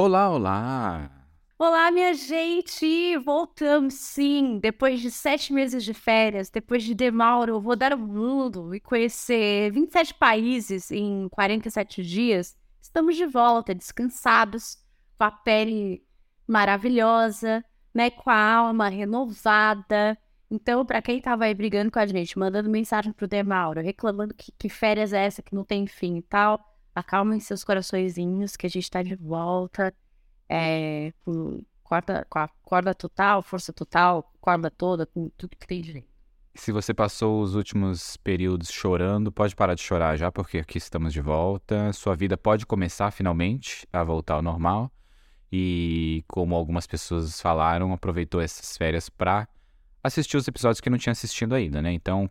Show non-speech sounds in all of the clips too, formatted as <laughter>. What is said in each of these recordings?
Olá, olá! Olá, minha gente! Voltamos sim! Depois de sete meses de férias, depois de Demauro, eu vou dar o mundo e conhecer 27 países em 47 dias. Estamos de volta, descansados, com a pele maravilhosa, né? Com a alma renovada. Então, para quem tava aí brigando com a gente, mandando mensagem pro Demauro, reclamando que, que férias é essa que não tem fim e tal, acalmem seus coraçõezinhos, que a gente tá de volta é, com, corda, com a corda total, força total, corda toda, com tudo que tem direito. Se você passou os últimos períodos chorando, pode parar de chorar já, porque aqui estamos de volta. Sua vida pode começar finalmente a voltar ao normal. E como algumas pessoas falaram, aproveitou essas férias para assistir os episódios que não tinha assistido ainda, né? Então,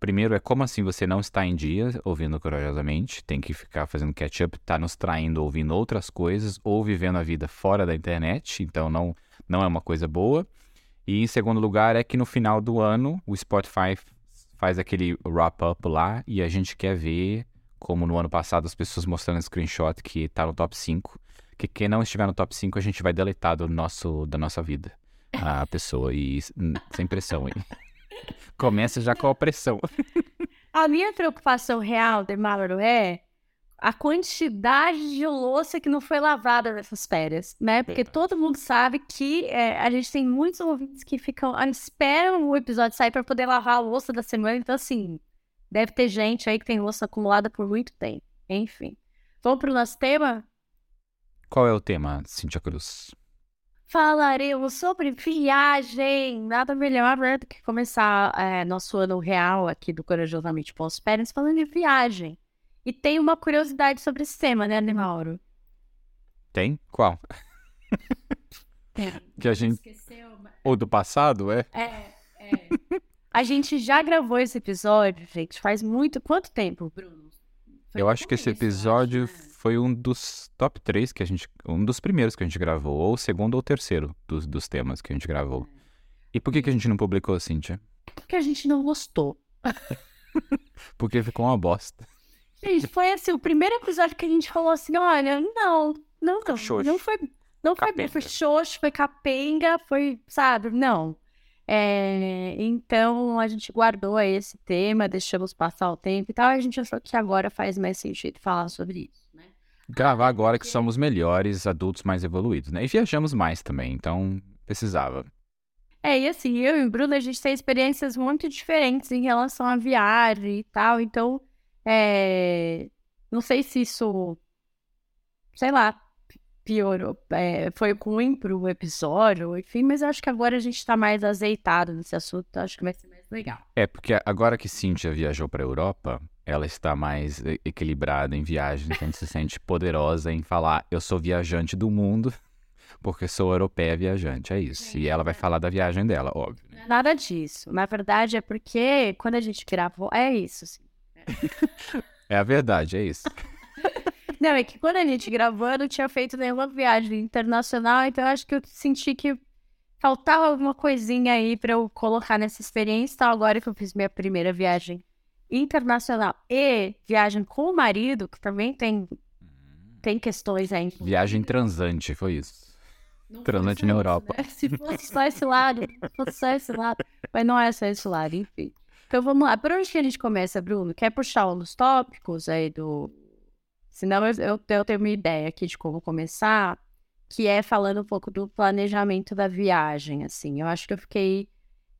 Primeiro é como assim você não está em dia ouvindo corajosamente, tem que ficar fazendo catch-up, tá nos traindo ouvindo outras coisas ou vivendo a vida fora da internet, então não, não é uma coisa boa. E em segundo lugar é que no final do ano o Spotify faz aquele wrap-up lá e a gente quer ver, como no ano passado as pessoas mostrando screenshot que tá no top 5, que quem não estiver no top 5 a gente vai deletar do nosso, da nossa vida a pessoa e sem pressão aí. Começa já com a pressão. A minha preocupação real, Demaro, é a quantidade de louça que não foi lavada nessas férias, né? Porque todo mundo sabe que é, a gente tem muitos ouvintes que ficam, ah, esperam o episódio sair para poder lavar a louça da semana. Então, assim, deve ter gente aí que tem louça acumulada por muito tempo. Enfim. Vamos para o nosso tema? Qual é o tema, Cintia Cruz? Falaremos sobre viagem. Nada melhor né, do que começar é, nosso ano real aqui do Corajosamente Pós-Férias falando de viagem. E tem uma curiosidade sobre esse tema, né, Mauro? Tem? Qual? <laughs> É, que a gente... Esqueceu, mas... Ou do passado, é? É, é. <laughs> a gente já gravou esse episódio, gente, faz muito... Quanto tempo, Bruno? Foi eu acho que esse episódio acho, né? Foi um dos top 3 que a gente. Um dos primeiros que a gente gravou, ou o segundo ou o terceiro dos, dos temas que a gente gravou. E por que, que a gente não publicou, Cíntia? Porque a gente não gostou. <laughs> Porque ficou uma bosta. Gente, foi assim, o primeiro episódio que a gente falou assim, olha, não, não, não, xoxo. não foi, não foi bem, foi xoxo, foi capenga, foi, sabe, não. É, então a gente guardou esse tema, deixamos passar o tempo e tal, e a gente achou que agora faz mais sentido falar sobre isso gravar agora que somos melhores, adultos mais evoluídos, né? E viajamos mais também, então precisava. É, e assim, eu e o Bruno, a gente tem experiências muito diferentes em relação à viagem e tal, então, é... não sei se isso, sei lá, piorou, é, foi ruim pro episódio, enfim, mas eu acho que agora a gente tá mais azeitado nesse assunto, então acho que vai ser mais legal. É, porque agora que Cíntia viajou pra Europa, ela está mais equilibrada em viagens, então se sente poderosa em falar: eu sou viajante do mundo, porque sou europeia viajante, é isso. E ela vai falar da viagem dela, óbvio. Né? Nada disso. Na verdade, é porque quando a gente gravou, é isso. Assim. é a verdade, é isso. <laughs> Não, é que quando a gente gravou, eu não tinha feito nenhuma viagem internacional, então eu acho que eu senti que faltava alguma coisinha aí para eu colocar nessa experiência. Então, agora que eu fiz minha primeira viagem internacional e viagem com o marido, que também tem, tem questões aí. Viagem transante, foi isso. Não transante na Europa. Né? <laughs> Se fosse só esse lado, se fosse só esse lado. Mas não é só esse lado, enfim. Então vamos lá. Por onde que a gente começa, Bruno? Quer puxar um dos tópicos aí do. Senão eu, eu, eu tenho uma ideia aqui de como começar, que é falando um pouco do planejamento da viagem, assim. Eu acho que eu fiquei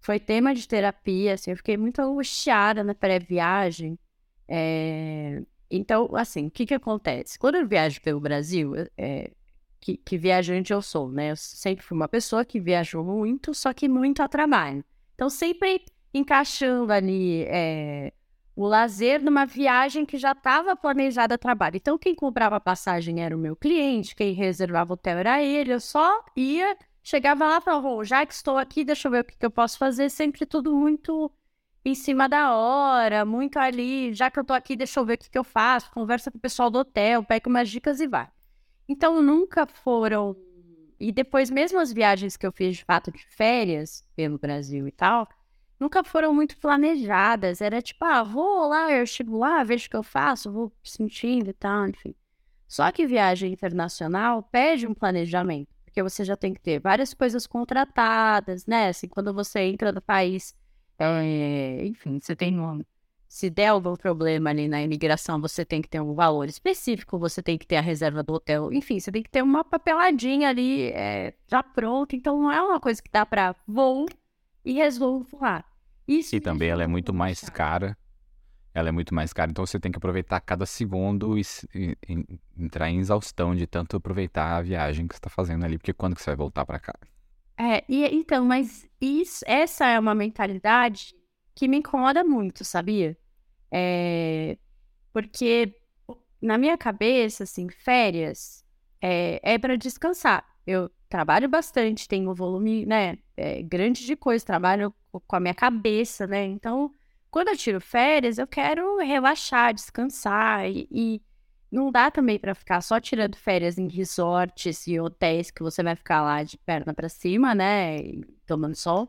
foi tema de terapia, assim, eu fiquei muito angustiada na pré-viagem. É... Então, assim, o que que acontece? Quando eu viajo pelo Brasil, é... que, que viajante eu sou, né? Eu sempre fui uma pessoa que viajou muito, só que muito a trabalho. Então, sempre encaixando ali é... o lazer numa viagem que já estava planejada a trabalho. Então, quem comprava passagem era o meu cliente, quem reservava o hotel era ele, eu só ia chegava lá e falava, oh, já que estou aqui, deixa eu ver o que, que eu posso fazer, sempre tudo muito em cima da hora, muito ali, já que eu tô aqui, deixa eu ver o que, que eu faço, conversa com o pessoal do hotel, pega umas dicas e vai. Então, nunca foram. E depois, mesmo as viagens que eu fiz de fato de férias pelo Brasil e tal, nunca foram muito planejadas. Era tipo, ah, vou lá, eu chego lá, vejo o que eu faço, vou sentindo e tal, enfim. Só que viagem internacional pede um planejamento, porque você já tem que ter várias coisas contratadas, né? Assim, quando você entra no país, é, enfim, você tem um, se der algum problema ali na imigração, você tem que ter um valor específico, você tem que ter a reserva do hotel, enfim, você tem que ter uma papeladinha ali é, já pronta. Então não é uma coisa que dá para voo e resolvo voar. Isso e também ela é muito mais cara ela é muito mais cara, então você tem que aproveitar cada segundo e, e, e entrar em exaustão de tanto aproveitar a viagem que você está fazendo ali, porque quando que você vai voltar para cá? É, e, então, mas isso, essa é uma mentalidade que me incomoda muito, sabia? É, porque na minha cabeça, assim, férias é, é para descansar. Eu trabalho bastante, tenho um volume, né, é, grande de coisa, trabalho com a minha cabeça, né? Então, quando eu tiro férias, eu quero relaxar, descansar e, e não dá também para ficar só tirando férias em resorts e hotéis que você vai ficar lá de perna para cima, né, tomando sol.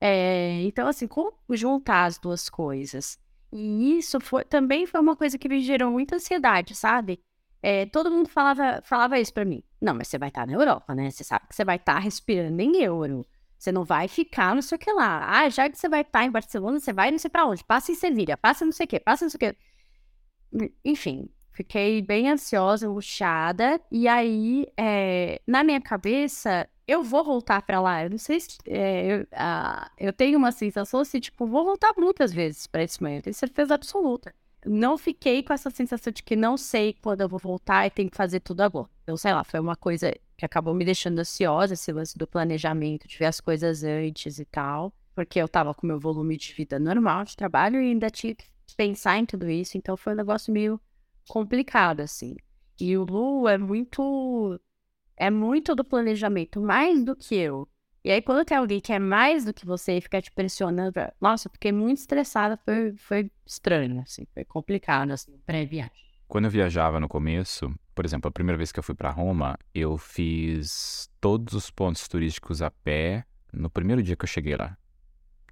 É, então, assim, como juntar as duas coisas? E isso foi, também foi uma coisa que me gerou muita ansiedade, sabe? É, todo mundo falava, falava isso para mim. Não, mas você vai estar tá na Europa, né? Você sabe que você vai estar tá respirando em euro. Você não vai ficar não sei o que lá. Ah, já que você vai estar em Barcelona, você vai não sei pra onde. Passa em Sevilha, passa não sei o que, passa não sei o que. Enfim, fiquei bem ansiosa, angustiada. E aí, é, na minha cabeça, eu vou voltar para lá. Eu não sei se. É, eu, ah, eu tenho uma sensação assim, tipo, vou voltar muitas vezes para esse momento. Tenho certeza absoluta. Não fiquei com essa sensação de que não sei quando eu vou voltar e tenho que fazer tudo agora. Então, sei lá, foi uma coisa que acabou me deixando ansiosa, esse lance do planejamento, de ver as coisas antes e tal, porque eu tava com meu volume de vida normal de trabalho e ainda tinha que pensar em tudo isso, então foi um negócio meio complicado, assim. E o Lu é muito. É muito do planejamento, mais do que eu. E aí, quando tem alguém que é mais do que você e fica te pressionando, nossa, eu fiquei muito estressada, foi, foi estranho, assim, foi complicado, assim, pré-viagem. Quando eu viajava no começo, por exemplo, a primeira vez que eu fui para Roma, eu fiz todos os pontos turísticos a pé no primeiro dia que eu cheguei lá.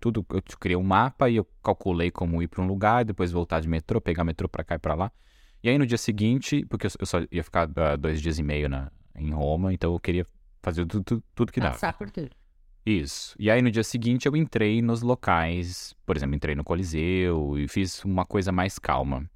Tudo, eu criei um mapa e eu calculei como ir para um lugar, depois voltar de metrô, pegar metrô para cá e para lá. E aí no dia seguinte, porque eu só ia ficar uh, dois dias e meio na, em Roma, então eu queria fazer tudo, tudo, tudo que dava. Passar por tudo. Isso. E aí no dia seguinte eu entrei nos locais, por exemplo, entrei no Coliseu e fiz uma coisa mais calma.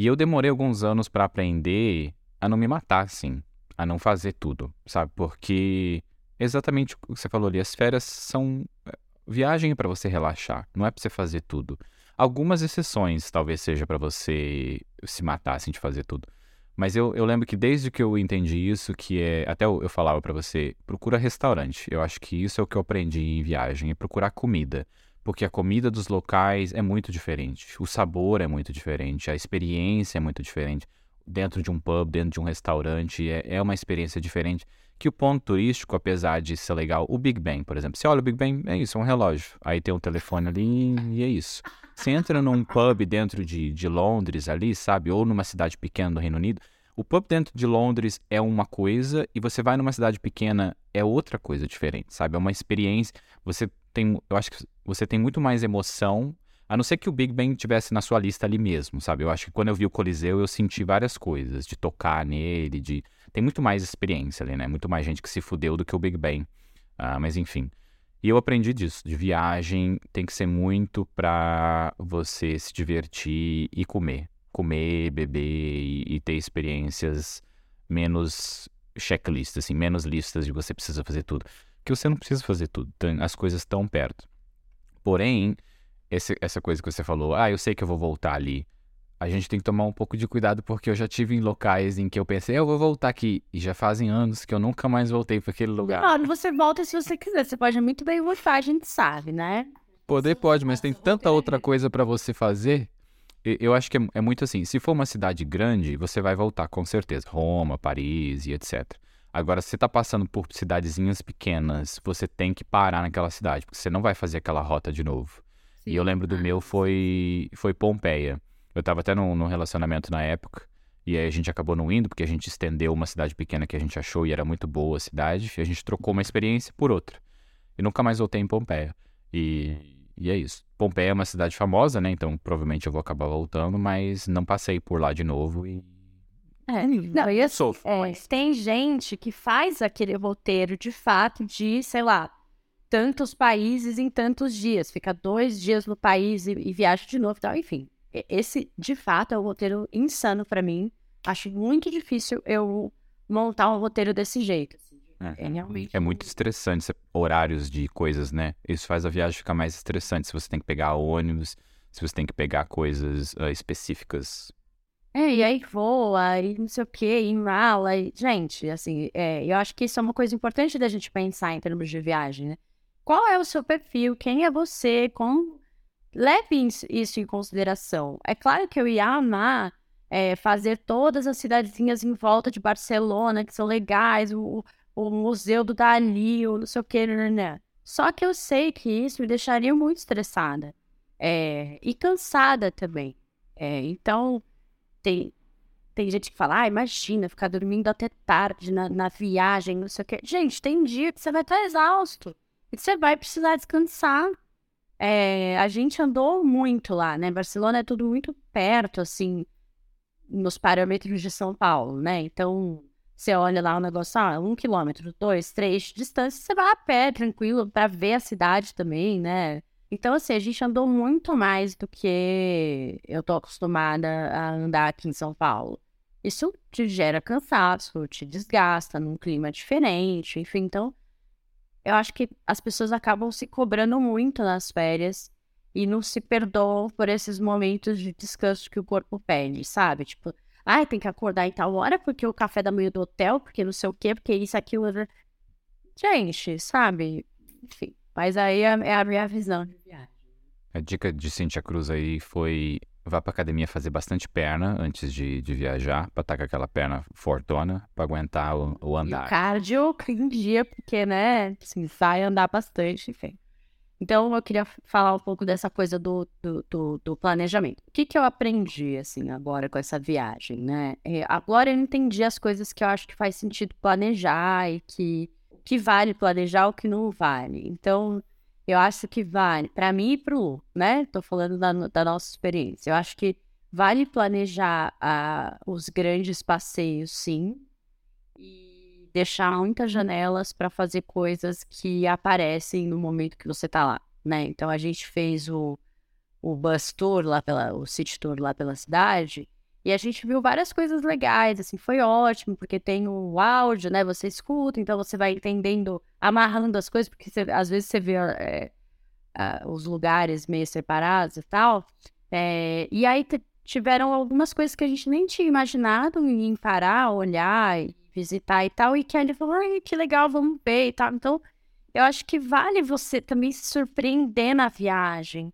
E eu demorei alguns anos para aprender a não me matar, assim, a não fazer tudo, sabe? Porque exatamente o que você falou ali, as férias são eh, viagem para você relaxar, não é para você fazer tudo. Algumas exceções talvez seja para você se matar assim de fazer tudo. Mas eu, eu lembro que desde que eu entendi isso, que é. Até eu, eu falava para você, procura restaurante. Eu acho que isso é o que eu aprendi em viagem, é procurar comida porque a comida dos locais é muito diferente, o sabor é muito diferente, a experiência é muito diferente. Dentro de um pub, dentro de um restaurante, é, é uma experiência diferente. Que o ponto turístico, apesar de ser legal, o Big Ben, por exemplo, você olha o Big Ben, é isso, é um relógio. Aí tem um telefone ali e é isso. Você entra num pub dentro de, de Londres ali, sabe? Ou numa cidade pequena do Reino Unido, o pub dentro de Londres é uma coisa e você vai numa cidade pequena é outra coisa diferente, sabe? É uma experiência. Você tem, eu acho que você tem muito mais emoção, a não ser que o Big Bang tivesse na sua lista ali mesmo, sabe? Eu acho que quando eu vi o Coliseu eu senti várias coisas, de tocar nele, de tem muito mais experiência ali, né? Muito mais gente que se fudeu do que o Big Bang. Ah, mas enfim. E eu aprendi disso, de viagem tem que ser muito pra você se divertir e comer. Comer, beber e, e ter experiências menos checklist, assim, menos listas de você precisa fazer tudo que você não precisa fazer tudo, as coisas estão perto. Porém, esse, essa coisa que você falou, ah, eu sei que eu vou voltar ali. A gente tem que tomar um pouco de cuidado porque eu já tive em locais em que eu pensei, eu vou voltar aqui. E já fazem anos que eu nunca mais voltei para aquele lugar. Claro, você volta se você quiser. Você pode muito bem voltar, a gente sabe, né? Poder pode, mas tem tanta outra coisa para você fazer. Eu acho que é, é muito assim. Se for uma cidade grande, você vai voltar com certeza. Roma, Paris e etc. Agora, se você está passando por cidadezinhas pequenas, você tem que parar naquela cidade, porque você não vai fazer aquela rota de novo. Sim. E eu lembro do ah, meu foi, foi Pompeia. Eu estava até num, num relacionamento na época, e aí a gente acabou não indo, porque a gente estendeu uma cidade pequena que a gente achou e era muito boa a cidade, e a gente trocou uma experiência por outra. E nunca mais voltei em Pompeia. E, e é isso. Pompeia é uma cidade famosa, né? Então provavelmente eu vou acabar voltando, mas não passei por lá de novo e É. Não, e assim, Sofro, é, mas- tem gente que faz aquele roteiro de fato de, sei lá, tantos países em tantos dias. Fica dois dias no país e, e viaja de novo e tal. Enfim, esse de fato é um roteiro insano pra mim. Acho muito difícil eu montar um roteiro desse jeito. assim. É realmente. É muito estressante horários de coisas, né? Isso faz a viagem ficar mais estressante. Se você tem que pegar ônibus, se você tem que pegar coisas ah, específicas. É, e aí voa, e não sei o quê, e mala, e... Gente, assim, é, eu acho que isso é uma coisa importante da gente pensar em termos de viagem, né? Qual é o seu perfil? Quem é você? Como... Leve isso- em consideração. É claro que eu ia amar é, fazer todas as cidadezinhas em volta de Barcelona, que são legais, o, o Museu do Dali, o não sei o quê, né, né. Só que eu sei que isso me deixaria muito estressada. é, e cansada também. É, então, tem, tem gente que fala, ah, imagina, ficar dormindo até tarde na, na viagem, não sei o quê. Gente, tem dia que você vai estar exausto e você vai precisar descansar. É, a gente andou muito lá, né? Barcelona é tudo muito perto, assim, nos parâmetros de São Paulo, né? Então, você olha lá o negócio, ah, um quilômetro, dois, três de distância, você vai a pé, tranquilo, para ver a cidade também, né? Então, assim, a gente andou muito mais do que eu tô acostumada a andar aqui em São Paulo. Isso te gera cansaço, te desgasta num clima diferente, enfim. Então, eu acho que as pessoas acabam se cobrando muito nas férias e não se perdoam por esses momentos de descanso que o corpo pede, sabe? Tipo, ai, tem que acordar em tal hora porque o café da manhã do hotel, porque não sei o quê, porque isso, aquilo. Gente, sabe? Enfim. Mas aí é é a minha visão de viagem. A dica de Cintia Cruz aí foi vá pra academia fazer bastante perna antes de, de viajar, pra estar com aquela perna fortona, pra aguentar o, o E o andar. cardio <laughs> em dia, porque, né, assim, vai andar bastante, enfim. Então, eu queria falar um pouco dessa coisa do, do, do, do planejamento. O que que eu aprendi, assim, agora com essa viagem, né? É, agora eu entendi as coisas que eu acho que faz sentido planejar e que que vale planejar, o que não vale. Então, eu acho que vale, para mim e pro Lu, né? Tô falando da, da nossa experiência. Eu acho que vale planejar ah, os grandes passeios, sim, e deixar muitas janelas para fazer coisas que aparecem no momento que você tá lá, né? Então a gente fez o, o bus tour lá pela, o city tour lá pela cidade e a gente viu várias coisas legais, assim, foi ótimo, porque tem o áudio, né? Você escuta, então você vai entendendo, amarrando as coisas, porque você- às vezes você vê é, ah, os lugares meio separados e tal. É, e aí tiveram algumas coisas que a gente nem tinha imaginado em parar, olhar e visitar e tal, e que ali falou, ai, que legal, vamos ver e tal. Então, eu acho que vale você também se surpreender na viagem.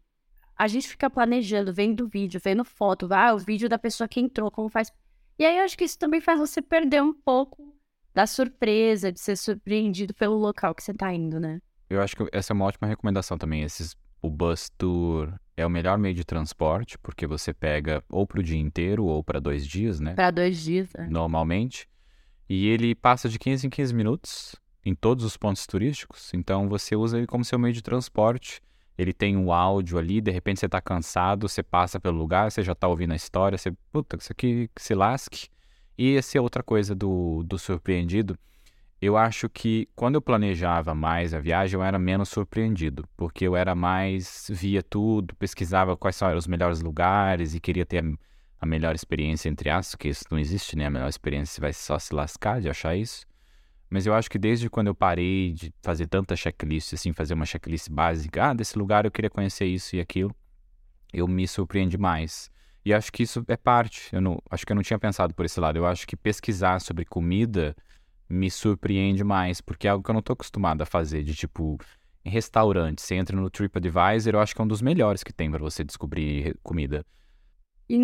A gente fica planejando, vendo vídeo, vendo foto, ah, o vídeo da pessoa que entrou, como faz. E aí eu acho que isso também faz você perder um pouco da surpresa, de ser surpreendido pelo local que você tá indo, né? Eu acho que essa é uma ótima recomendação também. Esses, o bus tour é o melhor meio de transporte, porque você pega ou pro dia inteiro ou para dois dias, né? Pra dois dias. né? Normalmente. E ele passa de 15 em 15 minutos em todos os pontos turísticos. Então você usa ele como seu meio de transporte. Ele tem um áudio ali, de repente você tá cansado, você passa pelo lugar, você já tá ouvindo a história, você, puta, isso aqui se lasque. E essa é outra coisa do, do surpreendido. Eu acho que quando eu planejava mais a viagem, eu era menos surpreendido, porque eu era mais, via tudo, pesquisava quais são os melhores lugares e queria ter a, a melhor experiência, entre aspas, que isso não existe, né? A melhor experiência você vai só se lascar de achar isso. Mas eu acho que desde quando eu parei de fazer tanta checklist, assim, fazer uma checklist básica, ah, desse lugar eu queria conhecer isso e aquilo, eu me surpreendi mais. E acho que isso é parte. Eu não, acho que eu não tinha pensado por esse lado. Eu acho que pesquisar sobre comida me surpreende mais, porque é algo que eu não tô acostumado a fazer, de tipo, em restaurante, você entra no TripAdvisor, eu acho que é um dos melhores que tem para você descobrir comida. E,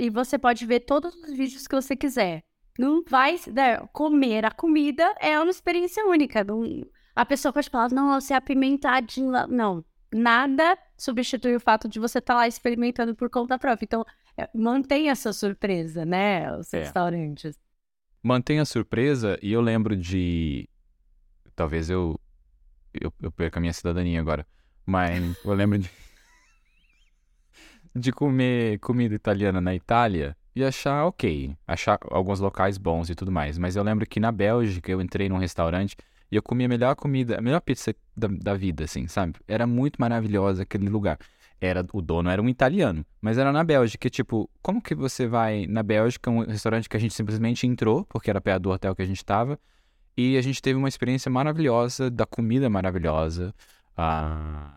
e você pode ver todos os vídeos que você quiser. Não vai né, comer a comida é uma experiência única. Não- a pessoa pode falar, nossa, é apimentadinho lá. Não, nada substitui o fato de você estar lá experimentando por conta própria. Então, é, mantenha essa surpresa, né? Os É. restaurantes. Mantenha a surpresa e eu lembro de. Talvez eu. Eu, eu perca a minha cidadania agora. Mas eu lembro de. <laughs> de comer comida italiana na Itália. E achar ok, achar alguns locais bons e tudo mais. Mas eu lembro que na Bélgica eu entrei num restaurante e eu comi a melhor comida, a melhor pizza da, da vida, assim, sabe? Era muito maravilhosa aquele lugar. Era, o dono era um italiano, mas era na Bélgica. Tipo, como que você vai na Bélgica, um restaurante que a gente simplesmente entrou, porque era perto do hotel que a gente estava, e a gente teve uma experiência maravilhosa, da comida maravilhosa, ah,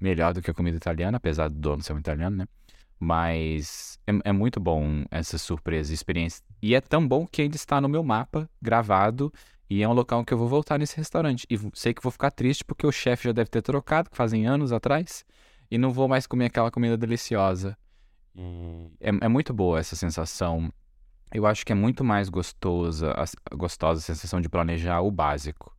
melhor do que a comida italiana, apesar do dono ser um italiano, né? Mas é, é muito bom essa surpresa, experiência. E é tão bom que ainda está no meu mapa, gravado, e é um local que eu vou voltar nesse restaurante. E sei que vou ficar triste porque o chefe já deve ter trocado, que fazem anos atrás, e não vou mais comer aquela comida deliciosa. É, é muito boa essa sensação. Eu acho que é muito mais gostosa, a, gostosa a sensação de planejar o básico.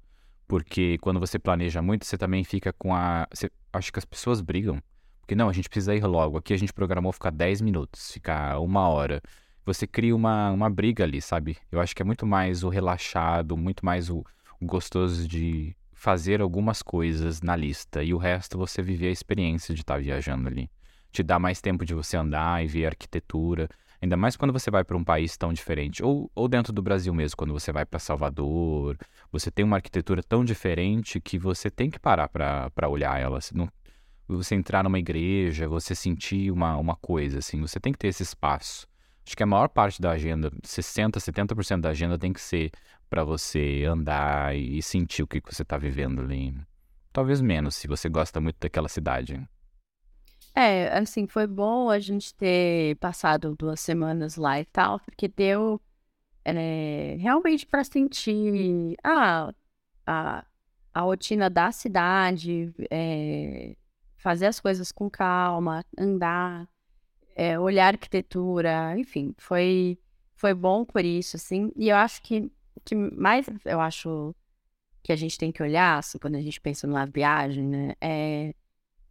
Porque quando você planeja muito, você também fica com a. Você, acho que as pessoas brigam. Porque não, a gente precisa ir logo. Aqui a gente programou ficar 10 minutos, ficar uma hora. Você cria uma, uma briga ali, sabe? Eu acho que é muito mais o relaxado, muito mais o, o gostoso de fazer algumas coisas na lista. E o resto você viver a experiência de estar tá viajando ali. Te dá mais tempo de você andar e ver a arquitetura. Ainda mais quando você vai para um país tão diferente. Ou, ou dentro do Brasil mesmo, quando você vai para Salvador. Você tem uma arquitetura tão diferente que você tem que parar para olhar ela. Não, você entrar numa igreja, você sentir uma, uma coisa, assim, você tem que ter esse espaço. Acho que a maior parte da agenda, 60%, 70% da agenda tem que ser para você andar e sentir o que você está vivendo ali. Talvez menos, se você gosta muito daquela cidade. É, assim, foi bom a gente ter passado duas semanas lá e tal, porque deu é, realmente para sentir ah, a, a rotina da cidade, é, fazer as coisas com calma, andar, é, olhar arquitetura, enfim, foi, foi bom por isso, assim. E eu acho que o que mais eu acho que a gente tem que olhar, assim, quando a gente pensa numa viagem, né, é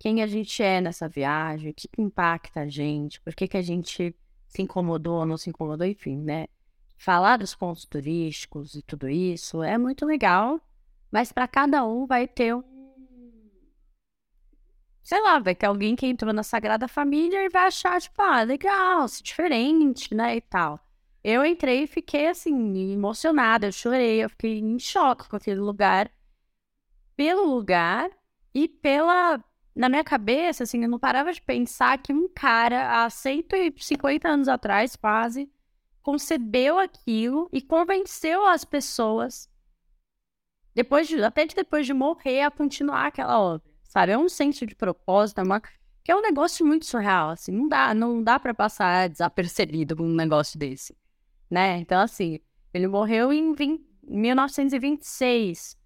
quem a gente é nessa viagem, o que impacta a gente, por que, que a gente se incomodou ou não se incomodou, enfim, né? Falar dos pontos turísticos e tudo isso é muito legal, mas para cada um vai ter um sei lá, vai ter alguém que entrou na Sagrada Família e vai achar, tipo, ah, legal, se diferente, né, e tal. Eu entrei e fiquei, assim, emocionada, eu chorei, eu fiquei em choque com aquele lugar, pelo lugar e pela... Na minha cabeça, assim, eu não parava de pensar que um cara, há 150 anos atrás, quase, concebeu aquilo e convenceu as pessoas, depois de, até de depois de morrer, a continuar aquela obra sabe? É um senso de propósito, é uma... que é um negócio muito surreal, assim, não dá, não dá para passar desapercebido um negócio desse, né? Então, assim, ele morreu em 20... 1926,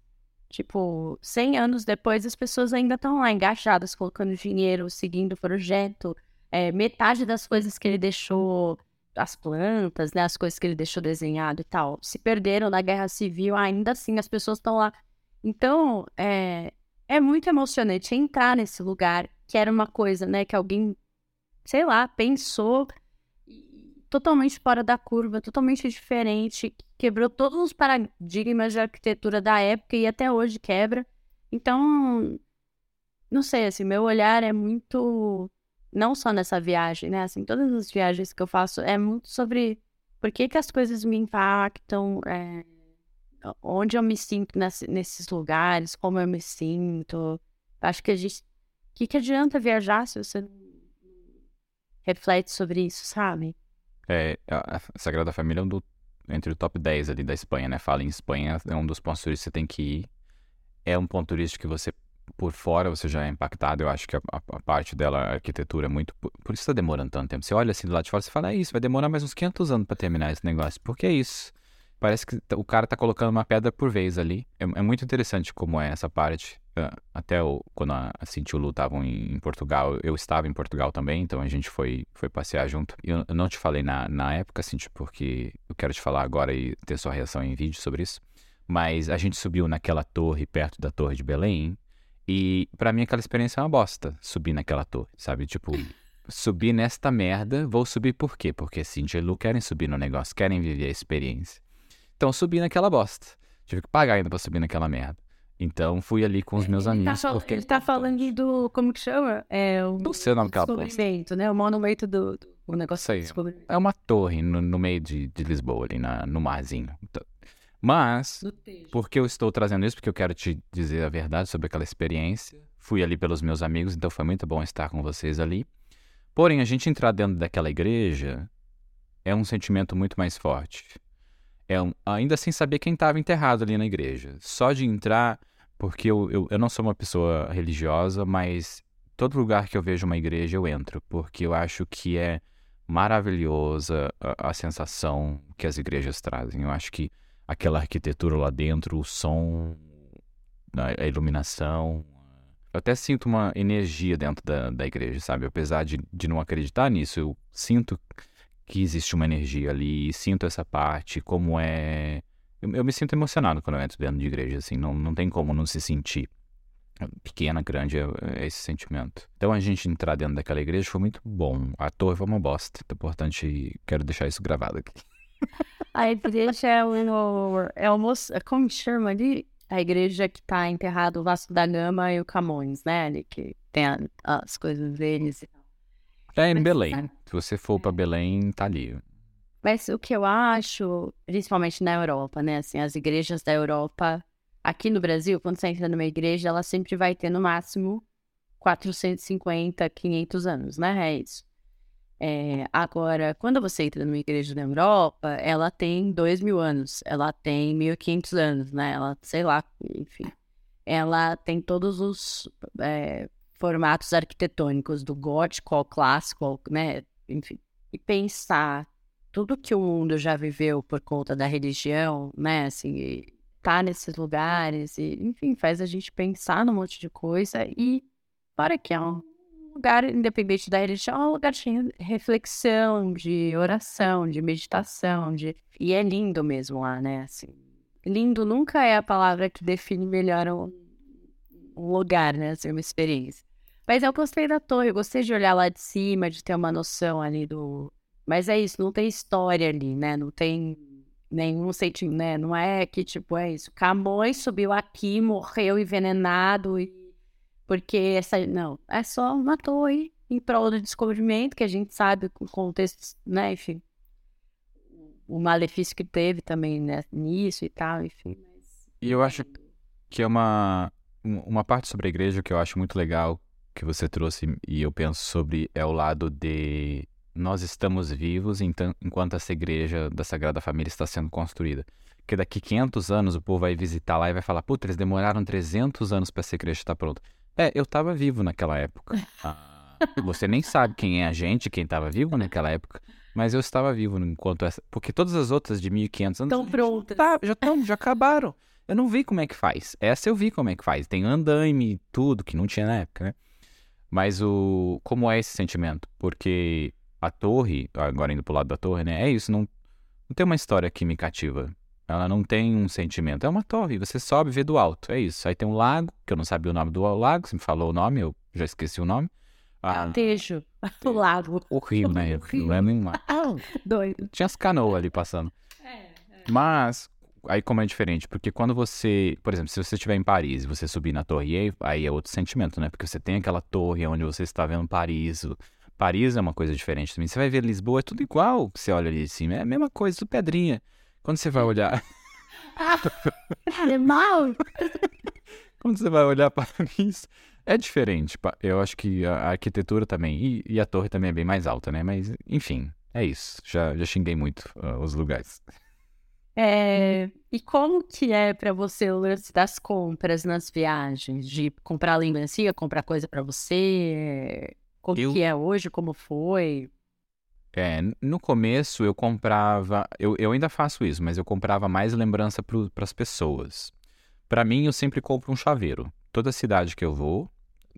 tipo, 100 anos depois, as pessoas ainda estão lá engajadas, colocando dinheiro, seguindo o projeto, é, metade das coisas que ele deixou as plantas, né, as coisas que ele deixou desenhado e tal, se perderam na guerra civil, ainda assim as pessoas estão lá. Então, é, é muito emocionante entrar nesse lugar, que era uma coisa, né, que alguém, sei lá, pensou totalmente fora da curva, totalmente diferente, quebrou todos os paradigmas de arquitetura da época e até hoje quebra. Então, não sei, assim, meu olhar é muito não só nessa viagem, né? Assim, todas as viagens que eu faço é muito sobre por que, que as coisas me impactam, é, onde eu me sinto nesse, nesses lugares, como eu me sinto. Acho que a gente. O que, que adianta viajar se você não reflete sobre isso, sabe? É, a Sagrada Família é um do, entre o top 10 ali da Espanha, né? Fala em Espanha, é um dos pontos turísticos que você tem que ir. É um ponto turístico que você, por fora, você já é impactado. Eu acho que a, a, parte dela, a arquitetura, é muito. Por, por isso está demorando tanto tempo. Você olha assim do lado de fora e fala, é isso, vai demorar mais uns 500 anos para terminar esse negócio. Porque é isso. Parece que o cara tá colocando uma pedra por vez ali. É, é muito interessante como é essa parte. Ah, até o, quando a Cintia e o Lu estavam em, em, Portugal, eu estava em Portugal também, então a gente foi, foi passear junto. Eu, eu não te falei na, na época, Cintia, porque eu quero te falar agora e ter sua reação em vídeo sobre isso. Mas a gente subiu naquela torre, perto da Torre de Belém, e para mim aquela experiência é uma bosta, subir naquela torre, sabe? Tipo, subir nesta merda, vou subir por quê? Porque Cintia e Lu querem subir no negócio, querem viver a experiência. Então subi naquela bosta. Tive que pagar ainda pra subir naquela merda. Então fui ali com os meus Ele tá, amigos. fal- porque ele tá falando do. Como que chama? É o. Não sei o nome daquela bosta. descobrimento, né? O monumento do. do o negócio descobrimento. É uma torre no, no meio de, de Lisboa, ali na, no marzinho. Então, Mas, Do texto. por que eu estou trazendo isso? Porque eu quero te dizer a verdade sobre aquela experiência. Fui ali pelos meus amigos, então foi muito bom estar com vocês ali. Porém, a gente entrar dentro daquela igreja é um sentimento muito mais forte. É ainda sem saber quem estava enterrado ali na igreja. Só de entrar, porque eu, eu, eu não sou uma pessoa religiosa, mas todo lugar que eu vejo uma igreja eu entro, porque eu acho que é maravilhosa a, a sensação que as igrejas trazem. Eu acho que aquela arquitetura lá dentro, o som, a iluminação. Eu até sinto uma energia dentro da, da igreja, sabe? Apesar de, de não acreditar nisso, eu sinto que existe uma energia ali, sinto essa parte, como é. Eu, eu me sinto emocionado quando eu entro dentro de igreja, assim, não, não tem como não se sentir. Pequena, grande, é, é esse sentimento. Então a gente entrar dentro daquela igreja foi muito bom. A torre foi uma bosta. Então, importante, quero deixar isso gravado aqui. A igreja é o. É o moço- como chama ali? A igreja que tá enterrado o Vasco da Gama e o Camões, né? Ali que tem as coisas deles e tal. É em Belém. Se você for pra Belém, tá ali. Mas o que eu acho, principalmente na Europa, né? Assim, as igrejas da Europa, aqui no Brasil, quando você entra numa igreja, ela sempre vai ter no máximo 450, 500 anos, né? É isso. É, agora, quando você entra numa igreja na Europa, ela tem 2 mil anos, ela tem 1.500 anos, né? Ela, sei lá, enfim. Ela tem todos os é, formatos arquitetônicos, do gótico ao clássico, ao, né? Enfim. E pensar tudo que o mundo já viveu por conta da religião, né? Assim, tá nesses lugares, e, enfim, faz a gente pensar num monte de coisa e para que é um lugar, independente da religião, é um lugar de reflexão, de oração, de meditação, de... e é lindo mesmo lá, né? Assim, lindo nunca é a palavra que define melhor um, um lugar, né? Assim, uma experiência. Mas eu gostei da torre, eu gostei de olhar lá de cima, de ter uma noção ali do, mas é isso, não tem história ali, né? Não tem nenhum sentimento, né? Não é que, tipo, é isso. Camões subiu aqui, morreu envenenado e... Porque essa... Não, é só uma torre em prol do descobrimento, que a gente sabe com contextos, né? Enfim, o malefício que teve também né? nisso e tal, enfim. E eu acho que é uma, um- uma parte sobre a igreja que eu acho muito legal que você trouxe e eu penso sobre é o lado de nós estamos vivos então, enquanto essa igreja da Sagrada Família está sendo construída. Porque daqui 500 anos o povo vai visitar lá e vai falar, puta, eles demoraram 300 anos para essa igreja estar pronta. É, eu estava vivo naquela época. <laughs> Ah, você nem sabe quem é a gente, quem estava vivo naquela época, mas eu estava vivo enquanto essa... Porque todas as outras de 1500 anos... Estão prontas. Tá, já estão, já acabaram. Eu não vi como é que faz. Essa eu vi como é que faz. Tem andaime e tudo, que não tinha na época, né? Mas o. Como é esse sentimento? Porque a torre, agora indo pro lado da torre, né? É isso, não, não tem uma história que me cativa. Ela não tem um sentimento. É uma torre, você sobe e vê do alto. É isso. Aí tem um lago, que eu não sabia o nome do lago, você me falou o nome, eu já esqueci o nome. Ah, Tejo, do lado. <laughs> o rio, né? <laughs> O rio. Não é nem mar. <laughs> Doido. Tinha as canoas ali passando. Mas, aí como é diferente, porque quando você, por exemplo, se você estiver em Paris e você subir na torre Eiffel, aí é outro sentimento, né? Porque você tem aquela torre onde você está vendo Paris. Paris é uma coisa diferente também. Você vai ver Lisboa, é tudo igual você olha ali cima. É a mesma coisa, tudo pedrinha. Quando você vai olhar, <laughs> Animal. quando você vai olhar Paris, é diferente. Eu acho que a arquitetura também, e, e a torre também é bem mais alta, né? Mas, enfim, é isso. Já, já xinguei muito ah, os lugares. É, e como que é pra você o lance das compras nas viagens? De comprar lembrancinha, comprar coisa pra você? Como Eu- que é hoje? Como foi? É, no começo eu comprava, eu, eu ainda faço isso, mas eu comprava mais lembrança para as pessoas. Para mim, eu sempre compro um chaveiro. Toda cidade que eu vou,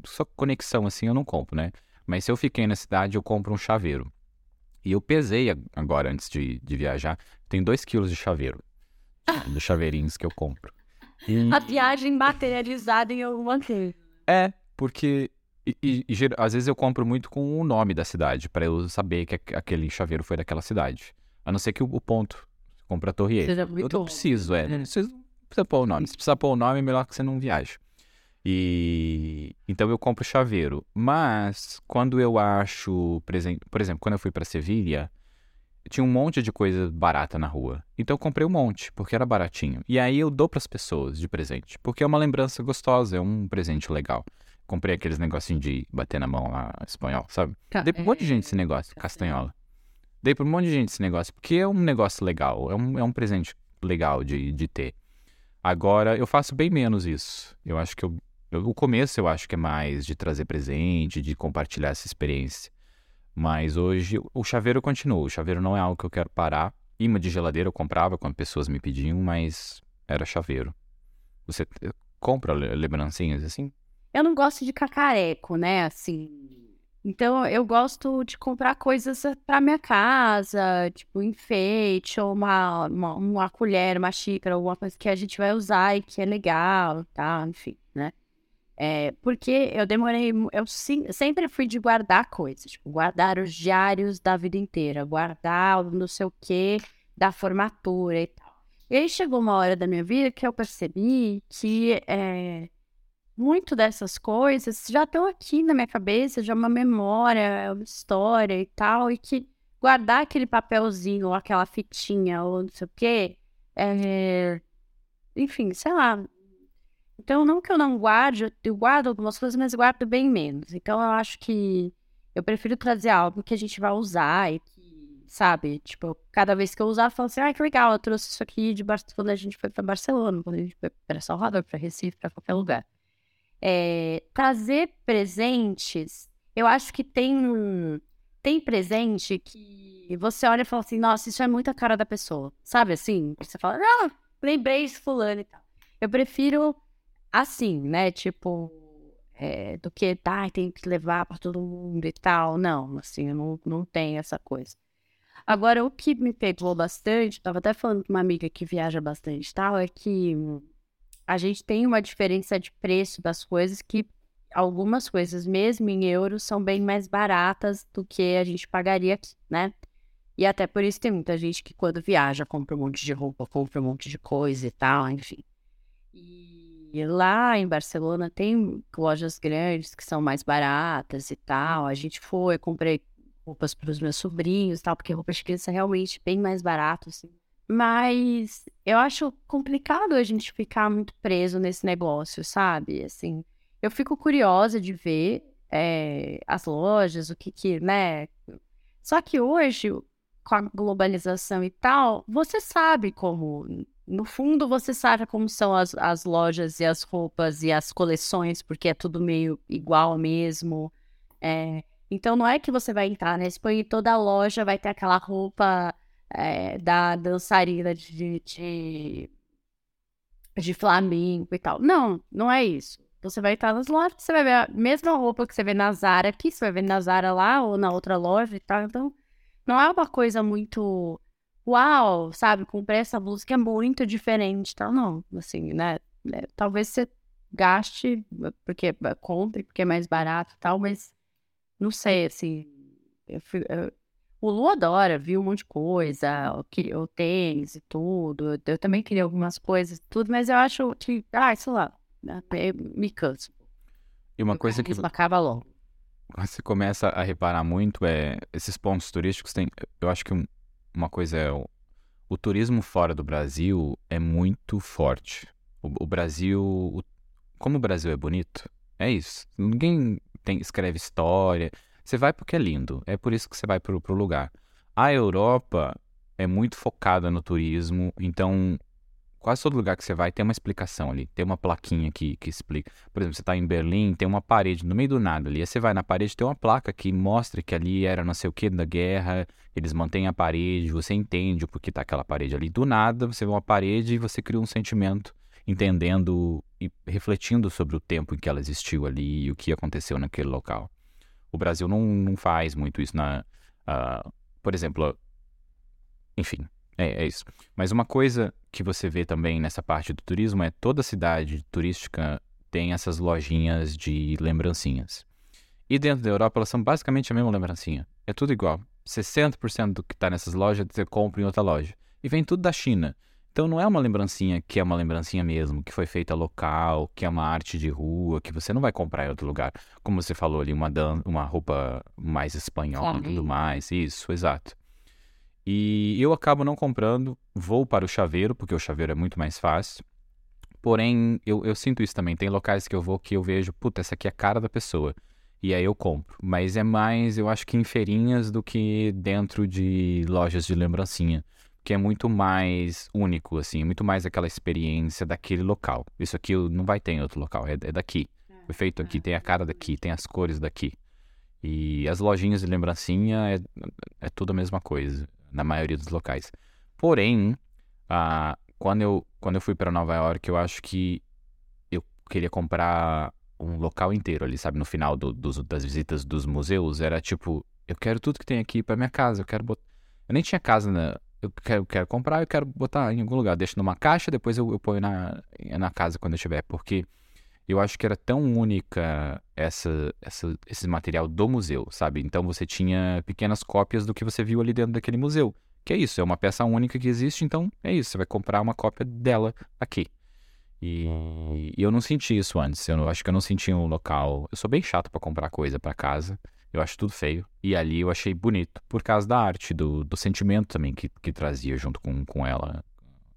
só conexão assim eu não compro, né? Mas se eu fiquei na cidade, eu compro um chaveiro. E eu pesei agora, antes de, de viajar, tem 2 quilos de chaveiro. <laughs> Dos chaveirinhos que eu compro. E- A viagem materializada em alguma coisa. é, porque e- e- e às vezes eu compro muito com o nome da cidade, pra eu saber que aqu- aquele chaveiro foi daquela cidade. A não ser que o, o ponto compra a Torre Eiffel. Eu não preciso, é. É. Não precisa pôr o nome. Se precisar pôr o nome, é melhor que você não viaje. E então eu compro chaveiro. Mas quando eu acho, por exemplo, quando eu fui para Sevilha, tinha um monte de coisa barata na rua. Então eu comprei um monte, porque era baratinho. E aí eu dou para as pessoas de presente, porque é uma lembrança gostosa, é um presente legal. Comprei aqueles negocinhos de bater na mão lá, espanhol, sabe? Dei pra um monte de gente esse negócio, castanhola. Dei pra um monte de gente esse negócio, porque é um negócio legal, é um, é um presente legal de, de ter. Agora, eu faço bem menos isso. Eu acho que eu, o começo eu acho que é mais de trazer presente, de compartilhar essa experiência. Mas hoje o chaveiro continua. O chaveiro não é algo que eu quero parar. Imã de geladeira eu comprava quando pessoas me pediam, mas era chaveiro. Você compra lembrancinhas assim? Eu não gosto de cacareco, né? Assim. Então eu gosto de comprar coisas para minha casa, tipo enfeite, ou uma, uma, uma colher, uma xícara, alguma coisa que a gente vai usar e que é legal, tá? Enfim, né? É, porque eu demorei, eu sim, sempre fui de guardar coisas, tipo, guardar os diários da vida inteira, guardar não sei o que da formatura e tal. E aí chegou uma hora da minha vida que eu percebi que é, muito dessas coisas já estão aqui na minha cabeça, já é uma memória, é uma história e tal, e que guardar aquele papelzinho, ou aquela fitinha, ou não sei o quê, é, enfim, sei lá, então, não que eu não guarde, eu guardo algumas coisas, mas guardo bem menos. Então, eu acho que eu prefiro trazer algo que a gente vai usar e que, sabe, tipo, cada vez que eu usar, eu falo assim, ah, que legal, eu trouxe isso aqui de Bar quando a gente foi para Barcelona, quando a gente foi para Salvador, para Recife, para qualquer lugar. É, trazer presentes, eu acho que tem tem presente que você olha e fala assim, nossa, isso é muito a cara da pessoa, sabe assim? Você fala, ah, lembrei de fulano e tal. Eu prefiro assim, né? Tipo, é, do que, tá, tem que levar para todo mundo e tal. Não, assim, eu não, não tenho essa coisa. Agora, o que me pegou bastante, tava até falando com uma amiga que viaja bastante e tal, é que a gente tem uma diferença de preço das coisas que algumas coisas, mesmo em euros, são bem mais baratas do que a gente pagaria aqui, né? E até por isso tem muita gente que quando viaja compra um monte de roupa, compra um monte de coisa e tal, enfim. E e lá em Barcelona tem lojas grandes que são mais baratas e tal. A gente foi, comprei roupas para os meus sobrinhos e tal, porque roupa de criança é realmente bem mais barato, assim. Mas eu acho complicado a gente ficar muito preso nesse negócio, sabe? Assim, eu fico curiosa de ver é, as lojas, o que que, né? Só que hoje, com a globalização e tal, você sabe como no fundo você sabe como são as, as lojas e as roupas e as coleções, porque é tudo meio igual mesmo. É, então não é que você vai entrar na Espanha e toda loja vai ter aquela roupa é, da dançarina de, de, de flamengo e tal. Não, não é isso. Você vai entrar nas lojas, você vai ver a mesma roupa que você vê na Zara aqui, você vai ver na Zara lá ou na outra loja e tal. Então, não é uma coisa muito uau, sabe, comprei essa blusa que é muito diferente, tal, não, assim, né, é, talvez você gaste, porque é, compre, porque é mais barato tal, mas não sei, assim, eu, eu, o Lu adora, viu um monte de coisa, o, o tênis e tudo, eu também queria algumas coisas, tudo, mas eu acho que, ah, sei lá, né, me canso. E uma coisa que... acaba logo. Você começa a reparar muito, é, esses pontos turísticos tem, eu acho que um, uma coisa é o, o turismo fora do Brasil é muito forte. O, o Brasil, o, como o Brasil é bonito, é isso. Ninguém tem, escreve história. Você vai porque é lindo. É por isso que você vai para o lugar. A Europa é muito focada no turismo, então quase todo lugar que você vai tem uma explicação ali, tem uma plaquinha que, que explica. Por exemplo, você está em Berlim, tem uma parede no meio do nada ali. Aí você vai na parede, tem uma placa que mostra que ali era não sei o que da guerra, eles mantêm a parede, você entende o porquê está aquela parede ali. Do nada, você vê uma parede e você cria um sentimento, entendendo e refletindo sobre o tempo em que ela existiu ali e o que aconteceu naquele local. O Brasil não, não faz muito isso na. Uh, por exemplo, enfim, é, é isso. Mas uma coisa que você vê também nessa parte do turismo é toda cidade turística tem essas lojinhas de lembrancinhas. E dentro da Europa elas são basicamente a mesma lembrancinha. É tudo igual. 60% do que está nessas lojas você compra em outra loja. E vem tudo da China. Então não é uma lembrancinha que é uma lembrancinha mesmo, que foi feita local, que é uma arte de rua, que você não vai comprar em outro lugar. Como você falou ali, uma, dan uma roupa mais espanhola e tudo mais. Isso, exato. E eu acabo não comprando, vou para o chaveiro, porque o chaveiro é muito mais fácil. Porém, eu, eu sinto isso também. Tem locais que eu vou que eu vejo, puta, essa aqui é a cara da pessoa. E aí eu compro. Mas é mais, eu acho que em feirinhas do que dentro de lojas de lembrancinha que é muito mais único, assim, muito mais aquela experiência daquele local. Isso aqui não vai ter em outro local, é, é daqui. É, Foi feito aqui, é. tem a cara daqui, tem as cores daqui. E as lojinhas de lembrancinha é, é tudo a mesma coisa, na maioria dos locais. Porém, ah, quando, eu, quando eu fui para Nova York, eu acho que eu queria comprar um local inteiro ali, sabe? No final do, das visitas dos museus, era tipo, eu quero tudo que tem aqui para minha casa, eu quero botar. Eu nem tinha casa eu quero, quero comprar, eu quero botar em algum lugar. Deixo numa caixa, depois eu, eu ponho na, na casa quando eu tiver. Porque eu acho que era tão única essa, essa, esse material do museu, sabe? Então você tinha pequenas cópias do que você viu ali dentro daquele museu. Que é isso, é uma peça única que existe, então é isso. Você vai comprar uma cópia dela aqui. E, e eu não senti isso antes. Eu não, acho que eu não senti um local. Eu sou bem chato para comprar coisa para casa. Eu acho tudo feio. E ali eu achei bonito, por causa da arte, do, do sentimento também que, que trazia junto com, com ela.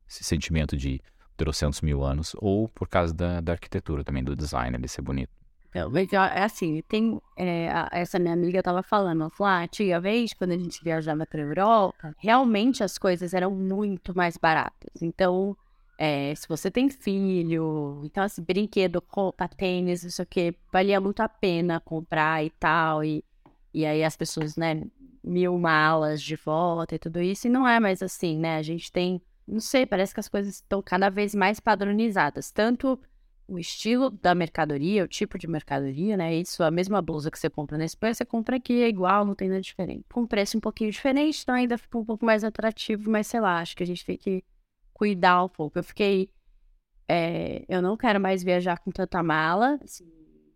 Esse sentimento de trocentos mil anos. Ou por causa da, da arquitetura também, do design, de ser bonito. Então, é assim, tem, é, a, essa minha amiga estava falando, ela falou, ah, vez quando a gente viajava para Europa, realmente as coisas eram muito mais baratas. Então, é, se você tem filho, então assim, brinquedo, roupa, tênis, isso aqui, valia muito a pena comprar e tal. E, e aí as pessoas, né, mil malas de volta e tudo isso. E não é mais assim, né? A gente tem, não sei, parece que as coisas estão cada vez mais padronizadas. Tanto o estilo da mercadoria, o tipo de mercadoria, né? Isso, a mesma blusa que você compra na Espanha, você compra aqui, é igual, não tem nada diferente. Com preço um pouquinho diferente, então ainda fica um pouco mais atrativo, mas sei lá, acho que a gente tem que cuidar um pouco. Eu fiquei. É, eu não quero mais viajar com tanta mala. Assim,